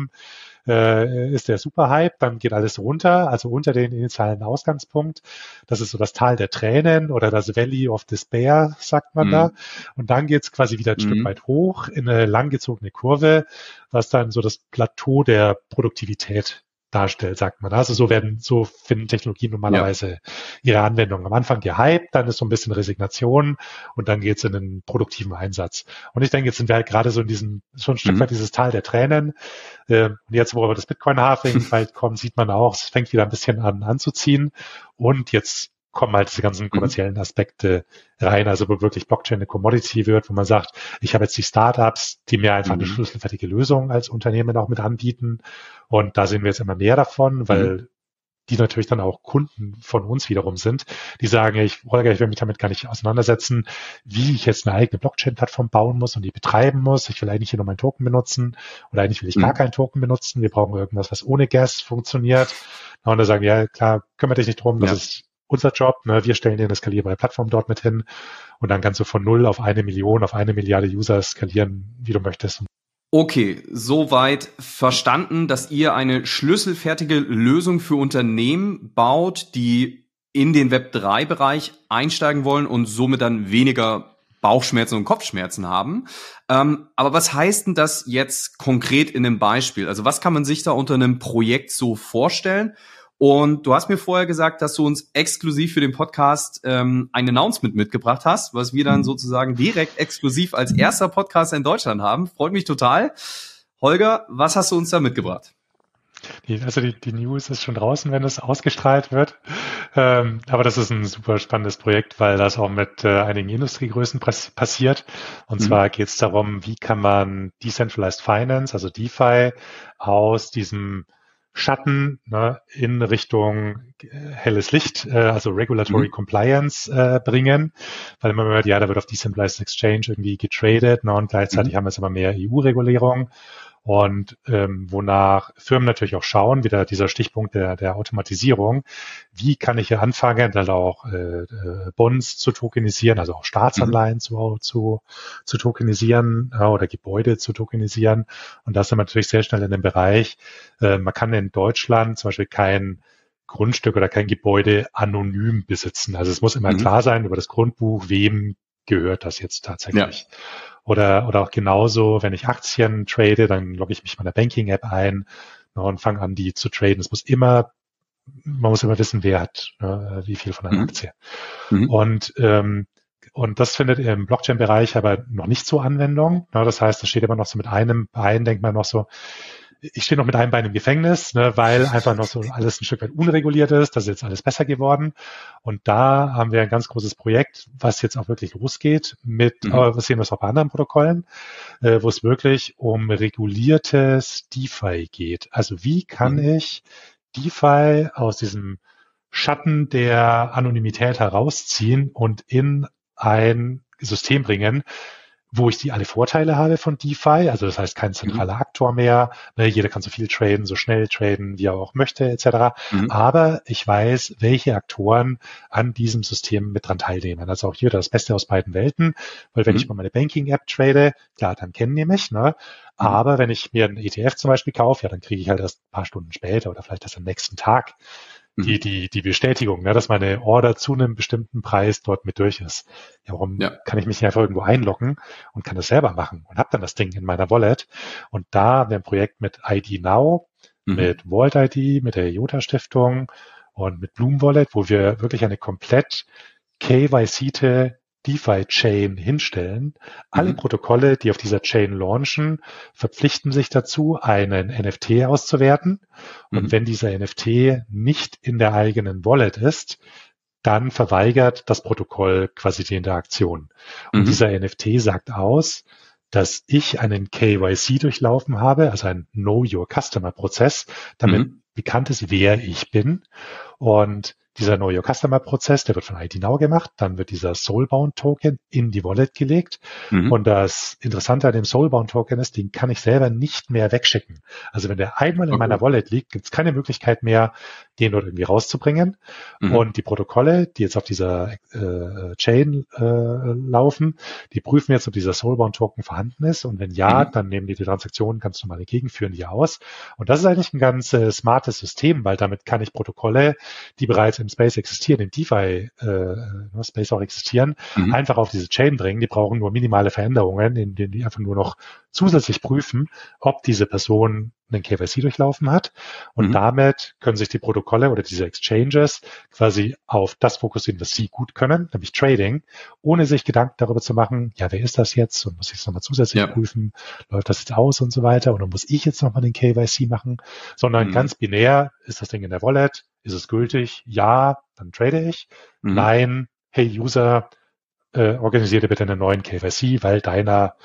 äh, ist der Superhype, dann geht alles runter, also unter den initialen Ausgangspunkt. Das ist so das Tal der Tränen oder das Valley of Despair, sagt man mhm. da. Und dann geht's quasi wieder ein mhm. Stück weit hoch in eine langgezogene Kurve, was dann so das Plateau der Produktivität darstellt, sagt man. Also so werden, so finden Technologien normalerweise ja. ihre Anwendung. Am Anfang gehypt, dann ist so ein bisschen Resignation und dann geht's in den produktiven Einsatz. Und ich denke, jetzt sind wir halt gerade so in diesem, so ein Stück mhm. weit dieses Tal der Tränen. Äh, und jetzt, wo aber das Bitcoin-Halving bald kommt, sieht man auch, es fängt wieder ein bisschen an anzuziehen. Und jetzt kommen halt diese ganzen mhm. kommerziellen Aspekte rein, also wo wirklich Blockchain eine Commodity wird, wo man sagt, ich habe jetzt die Startups, die mir einfach mhm. eine schlüsselfertige Lösung als Unternehmen auch mit anbieten. Und da sehen wir jetzt immer mehr davon, weil mhm. die natürlich dann auch Kunden von uns wiederum sind, die sagen, ich, Holger, ich will mich damit gar nicht auseinandersetzen, wie ich jetzt eine eigene Blockchain-Plattform bauen muss und die betreiben muss. Ich will eigentlich hier nur meinen Token benutzen oder eigentlich will ich mhm. gar keinen Token benutzen. Wir brauchen irgendwas, was ohne Gas funktioniert. Und da sagen, ja, klar, kümmere dich nicht drum, das ist unser Job. Ne? Wir stellen dir eine skalierbare Plattform dort mit hin und dann kannst du von null auf eine Million, auf eine Milliarde User skalieren, wie du möchtest. Okay, soweit verstanden, dass ihr eine schlüsselfertige Lösung für Unternehmen baut, die in den Web3-Bereich einsteigen wollen und somit dann weniger Bauchschmerzen und Kopfschmerzen haben. Ähm, aber was heißt denn das jetzt konkret in einem Beispiel? Also was kann man sich da unter einem Projekt so vorstellen? Und du hast mir vorher gesagt, dass du uns exklusiv für den Podcast ähm, ein Announcement mitgebracht hast, was wir dann sozusagen direkt exklusiv als erster Podcast in Deutschland haben. Freut mich total. Holger, was hast du uns da mitgebracht? Die, also die, die News ist schon draußen, wenn es ausgestrahlt wird. Ähm, aber das ist ein super spannendes Projekt, weil das auch mit äh, einigen Industriegrößen passiert. Und mhm. zwar geht es darum, wie kann man Decentralized Finance, also DeFi, aus diesem Schatten ne, in Richtung äh, helles Licht, äh, also Regulatory mhm. Compliance äh, bringen, weil man hört, ja, da wird auf Decentralized Exchange irgendwie getradet ne, und gleichzeitig mhm. haben wir jetzt aber mehr EU-Regulierung und ähm, wonach Firmen natürlich auch schauen, wieder dieser Stichpunkt der, der Automatisierung, wie kann ich hier anfangen, dann auch äh, äh, Bonds zu tokenisieren, also auch Staatsanleihen mhm. zu, zu, zu tokenisieren äh, oder Gebäude zu tokenisieren. Und das ist natürlich sehr schnell in dem Bereich, äh, man kann in Deutschland zum Beispiel kein Grundstück oder kein Gebäude anonym besitzen. Also es muss immer mhm. klar sein über das Grundbuch, wem gehört das jetzt tatsächlich. Ja. Oder, oder auch genauso, wenn ich Aktien trade, dann logge ich mich meiner Banking-App ein ne, und fange an, die zu traden. Es muss immer, man muss immer wissen, wer hat ne, wie viel von einer mhm. Aktie. Mhm. Und ähm, und das findet im Blockchain-Bereich aber noch nicht so Anwendung. Ne, das heißt, das steht immer noch so mit einem Bein, denkt man noch so, ich stehe noch mit einem Bein im Gefängnis, ne, weil einfach noch so alles ein Stück weit unreguliert ist. Das ist jetzt alles besser geworden. Und da haben wir ein ganz großes Projekt, was jetzt auch wirklich losgeht mit, mhm. äh, wir sehen das auch bei anderen Protokollen, äh, wo es wirklich um reguliertes DeFi geht. Also wie kann mhm. ich DeFi aus diesem Schatten der Anonymität herausziehen und in ein System bringen, wo ich die alle Vorteile habe von DeFi, also das heißt kein zentraler mhm. Aktor mehr, ne, jeder kann so viel traden, so schnell traden, wie er auch möchte, etc. Mhm. Aber ich weiß, welche Aktoren an diesem System mit dran teilnehmen. Also auch hier das Beste aus beiden Welten, weil wenn mhm. ich mal meine Banking-App trade, klar, dann kennen die mich, ne? Mhm. Aber wenn ich mir einen ETF zum Beispiel kaufe, ja, dann kriege ich halt erst ein paar Stunden später oder vielleicht erst am nächsten Tag die, mhm. die, die Bestätigung, ne, dass meine Order zu einem bestimmten Preis dort mit durch ist. Ja, warum ja. kann ich mich nicht einfach irgendwo einloggen und kann das selber machen und habe dann das Ding in meiner Wallet? Und da haben wir ein Projekt mit ID Now, mhm. mit Vault ID, mit der IOTA Stiftung und mit Bloom Wallet, wo wir wirklich eine komplett KYC DeFi-Chain hinstellen. Alle mhm. Protokolle, die auf dieser Chain launchen, verpflichten sich dazu, einen NFT auszuwerten. Und mhm. wenn dieser NFT nicht in der eigenen Wallet ist, dann verweigert das Protokoll quasi die Interaktion. Und mhm. dieser NFT sagt aus, dass ich einen KYC durchlaufen habe, also ein Know Your Customer Prozess, damit mhm. bekannt ist, wer ich bin. Und dieser Know Your Customer Prozess, der wird von ID Now gemacht, dann wird dieser Soulbound Token in die Wallet gelegt. Mhm. Und das Interessante an dem Soulbound Token ist, den kann ich selber nicht mehr wegschicken. Also wenn der einmal in okay. meiner Wallet liegt, gibt es keine Möglichkeit mehr, den dort irgendwie rauszubringen. Mhm. Und die Protokolle, die jetzt auf dieser äh, Chain äh, laufen, die prüfen jetzt, ob dieser Soulbound Token vorhanden ist. Und wenn ja, mhm. dann nehmen die die Transaktionen ganz normal entgegenführen die aus. Und das ist eigentlich ein ganz äh, smartes System, weil damit kann ich Protokolle, die bereits im Space existieren, im DeFi äh, ne, Space auch existieren, mhm. einfach auf diese Chain bringen. Die brauchen nur minimale Veränderungen, in denen die einfach nur noch zusätzlich prüfen, ob diese Person einen KYC durchlaufen hat. Und mhm. damit können sich die Protokolle oder diese Exchanges quasi auf das fokussieren, was sie gut können, nämlich Trading, ohne sich Gedanken darüber zu machen, ja, wer ist das jetzt und muss ich es nochmal zusätzlich ja. prüfen, läuft das jetzt aus und so weiter oder muss ich jetzt nochmal den KYC machen, sondern mhm. ganz binär, ist das Ding in der Wallet, ist es gültig? Ja, dann trade ich. Mhm. Nein, hey User, äh, organisiere bitte einen neuen KYC, weil deiner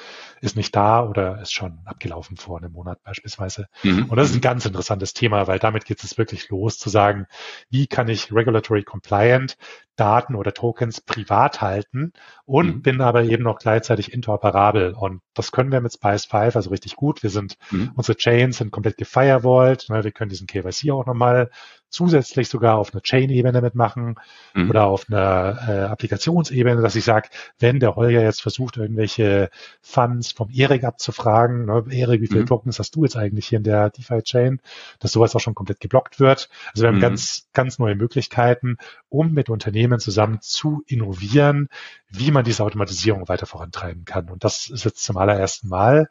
ist nicht da oder ist schon abgelaufen vor einem Monat beispielsweise. Mhm. Und das ist ein ganz interessantes Thema, weil damit geht es wirklich los zu sagen, wie kann ich regulatory compliant Daten oder Tokens privat halten und mhm. bin aber eben noch gleichzeitig interoperabel. Und das können wir mit Spice 5 also richtig gut. Wir sind, mhm. unsere Chains sind komplett gefirewallt. Ne, wir können diesen KYC auch nochmal zusätzlich sogar auf einer Chain-Ebene mitmachen mhm. oder auf einer äh, Applikationsebene, dass ich sage, wenn der Holger jetzt versucht, irgendwelche Funds vom Erik abzufragen, ne, Erik, wie viele mhm. Tokens hast du jetzt eigentlich hier in der DeFi-Chain, dass sowas auch schon komplett geblockt wird. Also wir haben mhm. ganz, ganz neue Möglichkeiten, um mit Unternehmen zusammen zu innovieren, wie man diese Automatisierung weiter vorantreiben kann. Und das ist jetzt zum allerersten Mal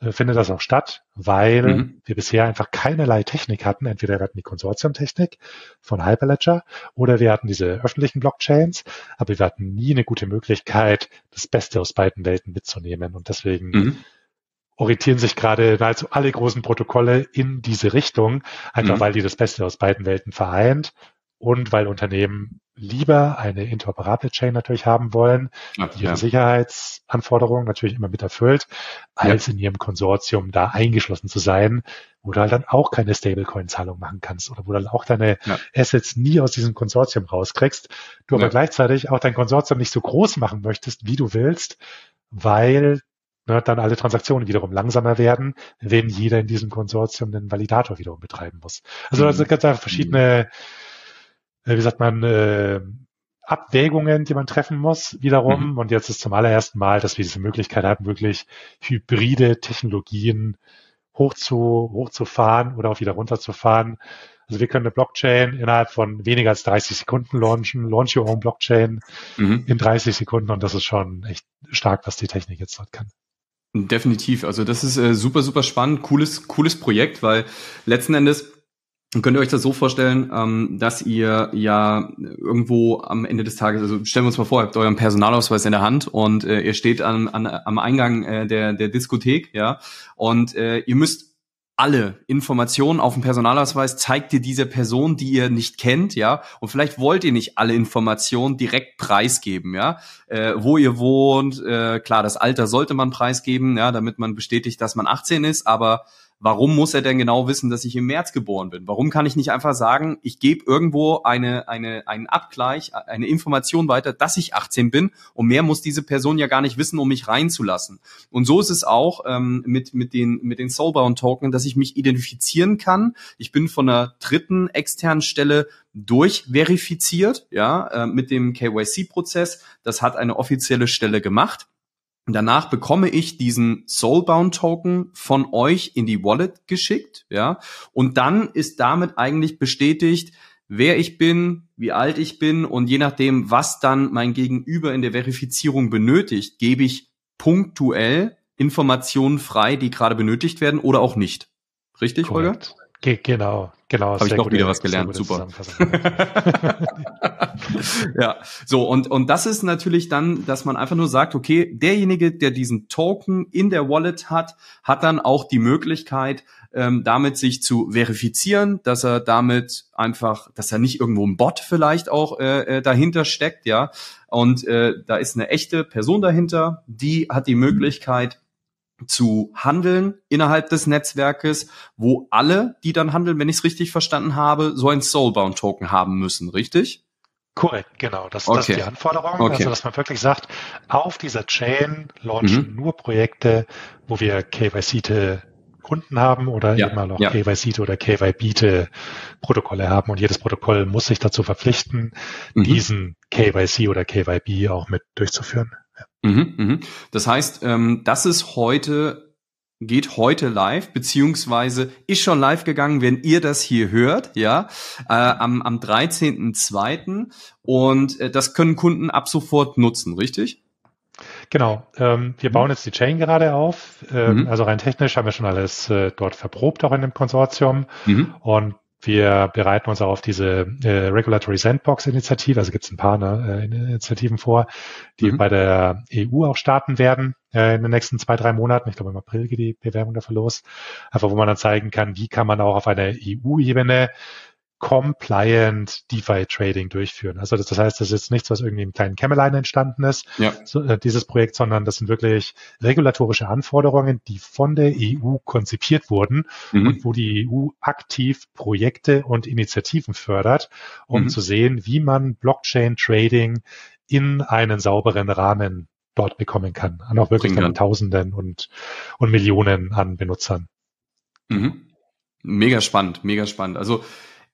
findet das auch statt, weil mhm. wir bisher einfach keinerlei Technik hatten. Entweder wir hatten die Konsortiumtechnik von Hyperledger oder wir hatten diese öffentlichen Blockchains, aber wir hatten nie eine gute Möglichkeit, das Beste aus beiden Welten mitzunehmen. Und deswegen mhm. orientieren sich gerade nahezu alle großen Protokolle in diese Richtung, einfach mhm. weil die das Beste aus beiden Welten vereint und weil Unternehmen lieber eine interoperable Chain natürlich haben wollen, ja, die ihre ja. Sicherheitsanforderungen natürlich immer mit erfüllt, als ja. in ihrem Konsortium da eingeschlossen zu sein, wo du halt dann auch keine Stablecoin-Zahlung machen kannst oder wo du dann auch deine Assets nie aus diesem Konsortium rauskriegst, du aber gleichzeitig auch dein Konsortium nicht so groß machen möchtest, wie du willst, weil ne, dann alle Transaktionen wiederum langsamer werden, wenn jeder in diesem Konsortium einen Validator wiederum betreiben muss. Also mhm. das sind ganz einfach verschiedene mhm äh, wie sagt man, äh, Abwägungen, die man treffen muss, wiederum. Mhm. Und jetzt ist zum allerersten Mal, dass wir diese Möglichkeit haben, wirklich hybride Technologien hoch zu, hochzufahren oder auch wieder runterzufahren. Also wir können eine Blockchain innerhalb von weniger als 30 Sekunden launchen, launch your own Blockchain mhm. in 30 Sekunden und das ist schon echt stark, was die Technik jetzt dort kann. Definitiv. Also das ist äh, super, super spannend, cooles, cooles Projekt, weil letzten Endes und könnt ihr euch das so vorstellen, ähm, dass ihr ja irgendwo am Ende des Tages, also stellen wir uns mal vor, ihr habt euren Personalausweis in der Hand und äh, ihr steht an, an, am Eingang äh, der, der Diskothek, ja, und äh, ihr müsst alle Informationen auf dem Personalausweis zeigt dir diese Person, die ihr nicht kennt, ja, und vielleicht wollt ihr nicht alle Informationen direkt preisgeben, ja, äh, wo ihr wohnt, äh, klar, das Alter sollte man preisgeben, ja, damit man bestätigt, dass man 18 ist, aber warum muss er denn genau wissen, dass ich im März geboren bin? Warum kann ich nicht einfach sagen, ich gebe irgendwo eine, eine, einen Abgleich, eine Information weiter, dass ich 18 bin und mehr muss diese Person ja gar nicht wissen, um mich reinzulassen. Und so ist es auch ähm, mit, mit den, mit den Soulbound Token, dass ich mich identifizieren kann. Ich bin von einer dritten externen Stelle durchverifiziert, ja, äh, mit dem KYC-Prozess. Das hat eine offizielle Stelle gemacht. Danach bekomme ich diesen Soulbound Token von euch in die Wallet geschickt, ja. Und dann ist damit eigentlich bestätigt, wer ich bin, wie alt ich bin und je nachdem, was dann mein Gegenüber in der Verifizierung benötigt, gebe ich punktuell Informationen frei, die gerade benötigt werden oder auch nicht. Richtig, Korrekt. Holger? Ge genau, genau. Habe ich doch wieder was gelernt. Super. ja, so und und das ist natürlich dann, dass man einfach nur sagt, okay, derjenige, der diesen Token in der Wallet hat, hat dann auch die Möglichkeit, ähm, damit sich zu verifizieren, dass er damit einfach, dass er nicht irgendwo ein Bot vielleicht auch äh, äh dahinter steckt, ja. Und äh, da ist eine echte Person dahinter, die hat die Möglichkeit zu handeln innerhalb des Netzwerkes, wo alle, die dann handeln, wenn ich es richtig verstanden habe, so ein Soulbound-Token haben müssen, richtig? Korrekt, genau. Das, okay. das ist die Anforderung. Okay. Also, dass man wirklich sagt, auf dieser Chain launchen mhm. nur Projekte, wo wir KYC Kunden haben oder ja, eben mal auch ja. KYC oder KYB Protokolle haben und jedes Protokoll muss sich dazu verpflichten, mhm. diesen KYC oder KYB auch mit durchzuführen. Mhm, mhm. Das heißt, ähm, das ist heute geht heute live, beziehungsweise ist schon live gegangen, wenn ihr das hier hört, ja, äh, am, am 13.02. Und äh, das können Kunden ab sofort nutzen, richtig? Genau. Ähm, wir mhm. bauen jetzt die Chain gerade auf. Ähm, mhm. Also rein technisch haben wir schon alles äh, dort verprobt, auch in dem Konsortium. Mhm. Und wir bereiten uns auch auf diese äh, Regulatory Sandbox Initiative, also gibt es ein paar ne, äh, Initiativen vor, die mhm. bei der EU auch starten werden äh, in den nächsten zwei, drei Monaten. Ich glaube, im April geht die Bewerbung dafür los. Einfach, wo man dann zeigen kann, wie kann man auch auf einer EU-Ebene compliant DeFi Trading durchführen. Also das, das, heißt, das ist jetzt nichts, was irgendwie im kleinen Kämmerlein entstanden ist, ja. so, äh, dieses Projekt, sondern das sind wirklich regulatorische Anforderungen, die von der EU konzipiert wurden mhm. und wo die EU aktiv Projekte und Initiativen fördert, um mhm. zu sehen, wie man Blockchain Trading in einen sauberen Rahmen dort bekommen kann. An auch wirklich von Tausenden und, und Millionen an Benutzern. Mhm. Mega spannend, mega spannend. Also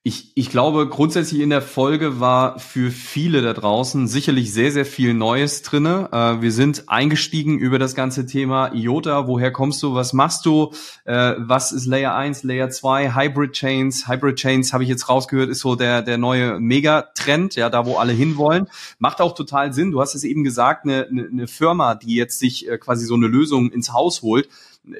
ich, ich glaube, grundsätzlich in der Folge war für viele da draußen sicherlich sehr, sehr viel Neues drinne. Äh, wir sind eingestiegen über das ganze Thema IOTA. Woher kommst du? Was machst du? Äh, was ist Layer 1, Layer 2, Hybrid Chains? Hybrid Chains, habe ich jetzt rausgehört, ist so der, der neue Megatrend, ja, da wo alle hinwollen. Macht auch total Sinn. Du hast es eben gesagt, eine, eine, eine Firma, die jetzt sich äh, quasi so eine Lösung ins Haus holt,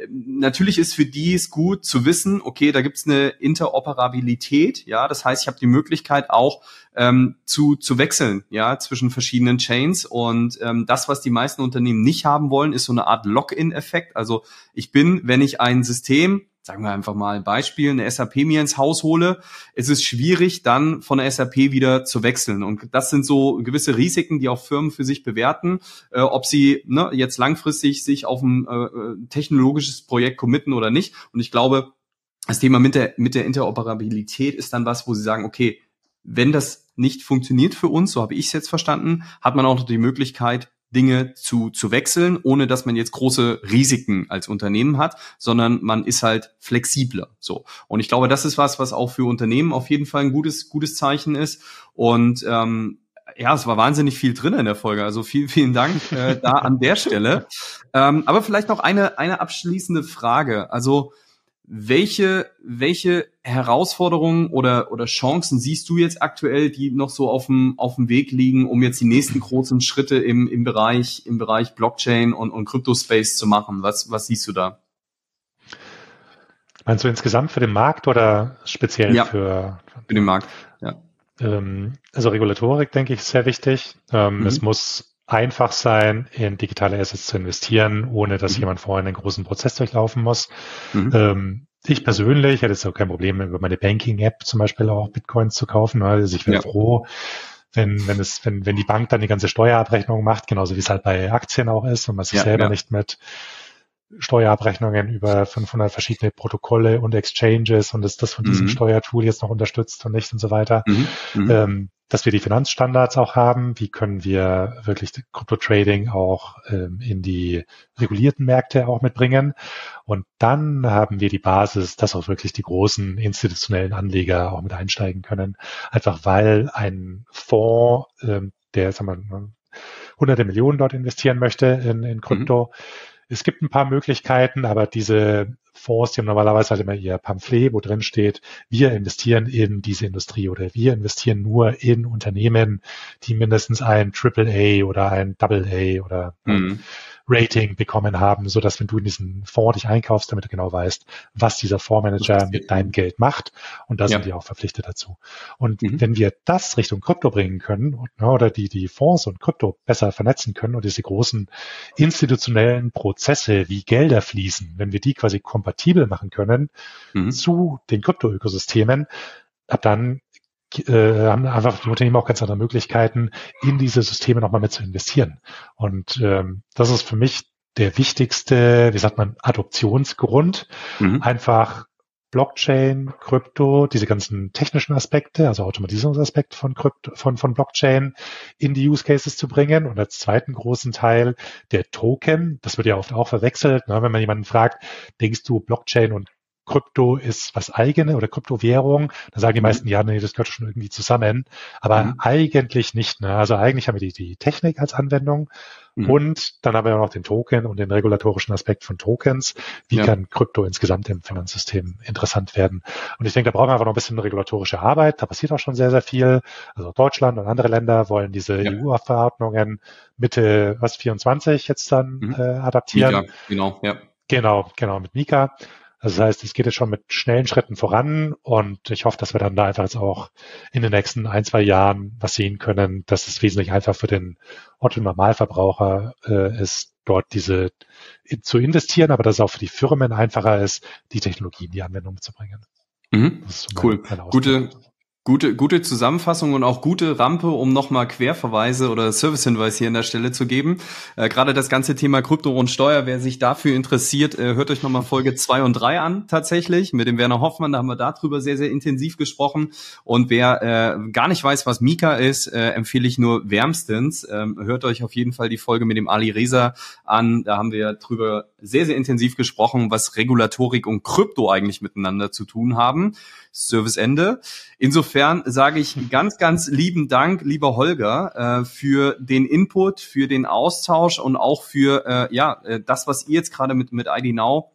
natürlich ist für die es gut zu wissen, okay, da gibt's eine Interoperabilität, ja, das heißt, ich habe die Möglichkeit auch ähm, zu, zu wechseln, ja, zwischen verschiedenen Chains und ähm, das, was die meisten Unternehmen nicht haben wollen, ist so eine Art Lock-in-Effekt. Also ich bin, wenn ich ein System sagen wir einfach mal ein Beispiel, eine SAP mir ins Haus hole, es ist schwierig, dann von der SAP wieder zu wechseln. Und das sind so gewisse Risiken, die auch Firmen für sich bewerten, äh, ob sie ne, jetzt langfristig sich auf ein äh, äh technologisches Projekt committen oder nicht. Und ich glaube, das Thema mit der, mit der Interoperabilität ist dann was, wo sie sagen, okay, wenn das nicht funktioniert für uns, so habe ich es jetzt verstanden, hat man auch noch die Möglichkeit, Dinge zu, zu wechseln, ohne dass man jetzt große Risiken als Unternehmen hat, sondern man ist halt flexibler. So. Und ich glaube, das ist was, was auch für Unternehmen auf jeden Fall ein gutes, gutes Zeichen ist. Und ähm, ja, es war wahnsinnig viel drin in der Folge. Also vielen, vielen Dank äh, da an der Stelle. Ähm, aber vielleicht noch eine, eine abschließende Frage. Also welche, welche Herausforderungen oder, oder Chancen siehst du jetzt aktuell, die noch so auf dem, auf dem Weg liegen, um jetzt die nächsten großen Schritte im, im Bereich, im Bereich Blockchain und, und Crypto-Space zu machen? Was, was siehst du da? Meinst du insgesamt für den Markt oder speziell ja, für, für den Markt? Ja. Ähm, also Regulatorik, denke ich, ist sehr wichtig. Ähm, mhm. Es muss einfach sein, in digitale Assets zu investieren, ohne dass mhm. jemand vorher einen großen Prozess durchlaufen muss. Mhm. Ähm, ich persönlich hätte jetzt auch kein Problem, über meine Banking-App zum Beispiel auch Bitcoins zu kaufen. Also ich wäre ja. froh, wenn, wenn es, wenn, wenn die Bank dann die ganze Steuerabrechnung macht, genauso wie es halt bei Aktien auch ist und man sich ja, selber ja. nicht mit Steuerabrechnungen über 500 verschiedene Protokolle und Exchanges und ist das von diesem mhm. Steuertool jetzt noch unterstützt und nicht und so weiter. Mhm. Mhm. Ähm, dass wir die Finanzstandards auch haben. Wie können wir wirklich Krypto-Trading auch ähm, in die regulierten Märkte auch mitbringen? Und dann haben wir die Basis, dass auch wirklich die großen institutionellen Anleger auch mit einsteigen können. Einfach weil ein Fonds, ähm, der sagen wir, hunderte Millionen dort investieren möchte in, in Krypto, mhm es gibt ein paar Möglichkeiten, aber diese Fonds, die haben normalerweise halt immer ihr Pamphlet, wo drin steht, wir investieren in diese Industrie oder wir investieren nur in Unternehmen, die mindestens ein AAA oder ein AA oder mhm. Rating bekommen haben, so dass wenn du in diesen Fonds dich einkaufst, damit du genau weißt, was dieser Fondsmanager mit deinem Geld macht. Und da ja. sind die auch verpflichtet dazu. Und mhm. wenn wir das Richtung Krypto bringen können ne, oder die, die Fonds und Krypto besser vernetzen können und diese großen institutionellen Prozesse wie Gelder fließen, wenn wir die quasi kompatibel machen können mhm. zu den Krypto-Ökosystemen, ab dann äh, haben einfach die Unternehmen auch ganz andere Möglichkeiten, in diese Systeme nochmal mit zu investieren. Und ähm, das ist für mich der wichtigste, wie sagt man, Adoptionsgrund. Mhm. Einfach Blockchain, Krypto, diese ganzen technischen Aspekte, also Automatisierungsaspekte von, Krypto, von, von Blockchain in die Use Cases zu bringen. Und als zweiten großen Teil der Token, das wird ja oft auch verwechselt, ne, wenn man jemanden fragt, denkst du Blockchain und Krypto ist was eigene oder Kryptowährung, dann sagen die mhm. meisten, ja, nee, das gehört schon irgendwie zusammen. Aber mhm. eigentlich nicht. Ne? Also eigentlich haben wir die, die Technik als Anwendung mhm. und dann haben wir auch noch den Token und den regulatorischen Aspekt von Tokens. Wie ja. kann Krypto insgesamt im Finanzsystem interessant werden? Und ich denke, da brauchen wir einfach noch ein bisschen regulatorische Arbeit. Da passiert auch schon sehr, sehr viel. Also Deutschland und andere Länder wollen diese ja. EU-Verordnungen Mitte, was, 24 jetzt dann mhm. äh, adaptieren. Mika, genau, ja. Genau, genau, mit Mika. Das heißt, es geht jetzt schon mit schnellen Schritten voran und ich hoffe, dass wir dann da einfach jetzt auch in den nächsten ein, zwei Jahren was sehen können, dass es wesentlich einfach für den Otto Normalverbraucher äh, ist, dort diese zu investieren, aber dass es auch für die Firmen einfacher ist, die Technologie in die Anwendung zu bringen. Mhm. So cool. Gute, Gute, gute Zusammenfassung und auch gute Rampe, um nochmal Querverweise oder Servicehinweis hier an der Stelle zu geben. Äh, Gerade das ganze Thema Krypto und Steuer, wer sich dafür interessiert, äh, hört euch nochmal Folge zwei und drei an, tatsächlich, mit dem Werner Hoffmann, da haben wir darüber sehr, sehr intensiv gesprochen. Und wer äh, gar nicht weiß, was Mika ist, äh, empfehle ich nur wärmstens. Ähm, hört euch auf jeden Fall die Folge mit dem Ali Reza an. Da haben wir drüber sehr, sehr intensiv gesprochen, was Regulatorik und Krypto eigentlich miteinander zu tun haben. Serviceende. Insofern sage ich ganz, ganz lieben Dank, lieber Holger, äh, für den Input, für den Austausch und auch für äh, ja äh, das, was ihr jetzt gerade mit mit ID Now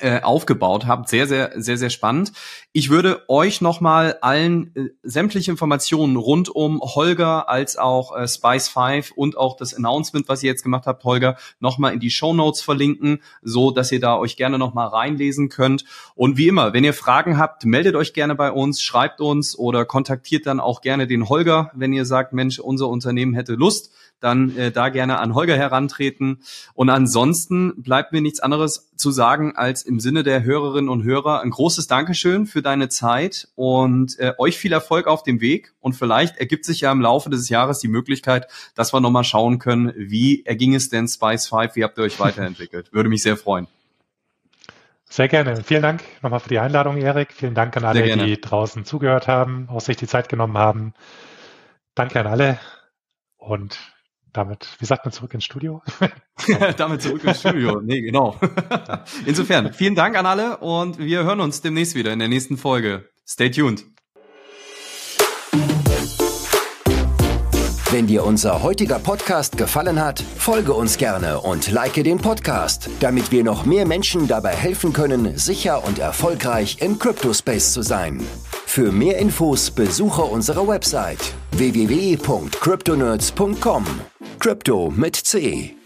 äh, aufgebaut habt. Sehr, sehr, sehr, sehr spannend. Ich würde euch nochmal allen äh, sämtliche Informationen rund um Holger als auch äh, Spice 5 und auch das Announcement, was ihr jetzt gemacht habt, Holger, nochmal in die Show Notes verlinken, so dass ihr da euch gerne nochmal reinlesen könnt. Und wie immer, wenn ihr Fragen habt, meldet euch gerne bei uns, schreibt uns oder kontaktiert dann auch gerne den Holger, wenn ihr sagt, Mensch, unser Unternehmen hätte Lust dann äh, da gerne an Holger herantreten. Und ansonsten bleibt mir nichts anderes zu sagen, als im Sinne der Hörerinnen und Hörer ein großes Dankeschön für deine Zeit und äh, euch viel Erfolg auf dem Weg. Und vielleicht ergibt sich ja im Laufe des Jahres die Möglichkeit, dass wir nochmal schauen können, wie erging es denn Spice 5, wie habt ihr euch weiterentwickelt? Würde mich sehr freuen. Sehr gerne. Vielen Dank nochmal für die Einladung, Erik. Vielen Dank an alle, die draußen zugehört haben, auch sich die Zeit genommen haben. Danke an alle und damit, wie sagt man, zurück ins Studio? damit zurück ins Studio. Nee, genau. Insofern, vielen Dank an alle und wir hören uns demnächst wieder in der nächsten Folge. Stay tuned. Wenn dir unser heutiger Podcast gefallen hat, folge uns gerne und like den Podcast, damit wir noch mehr Menschen dabei helfen können, sicher und erfolgreich im Cryptospace zu sein. Für mehr Infos besuche unsere Website www.cryptonerds.com. Crypto mit C.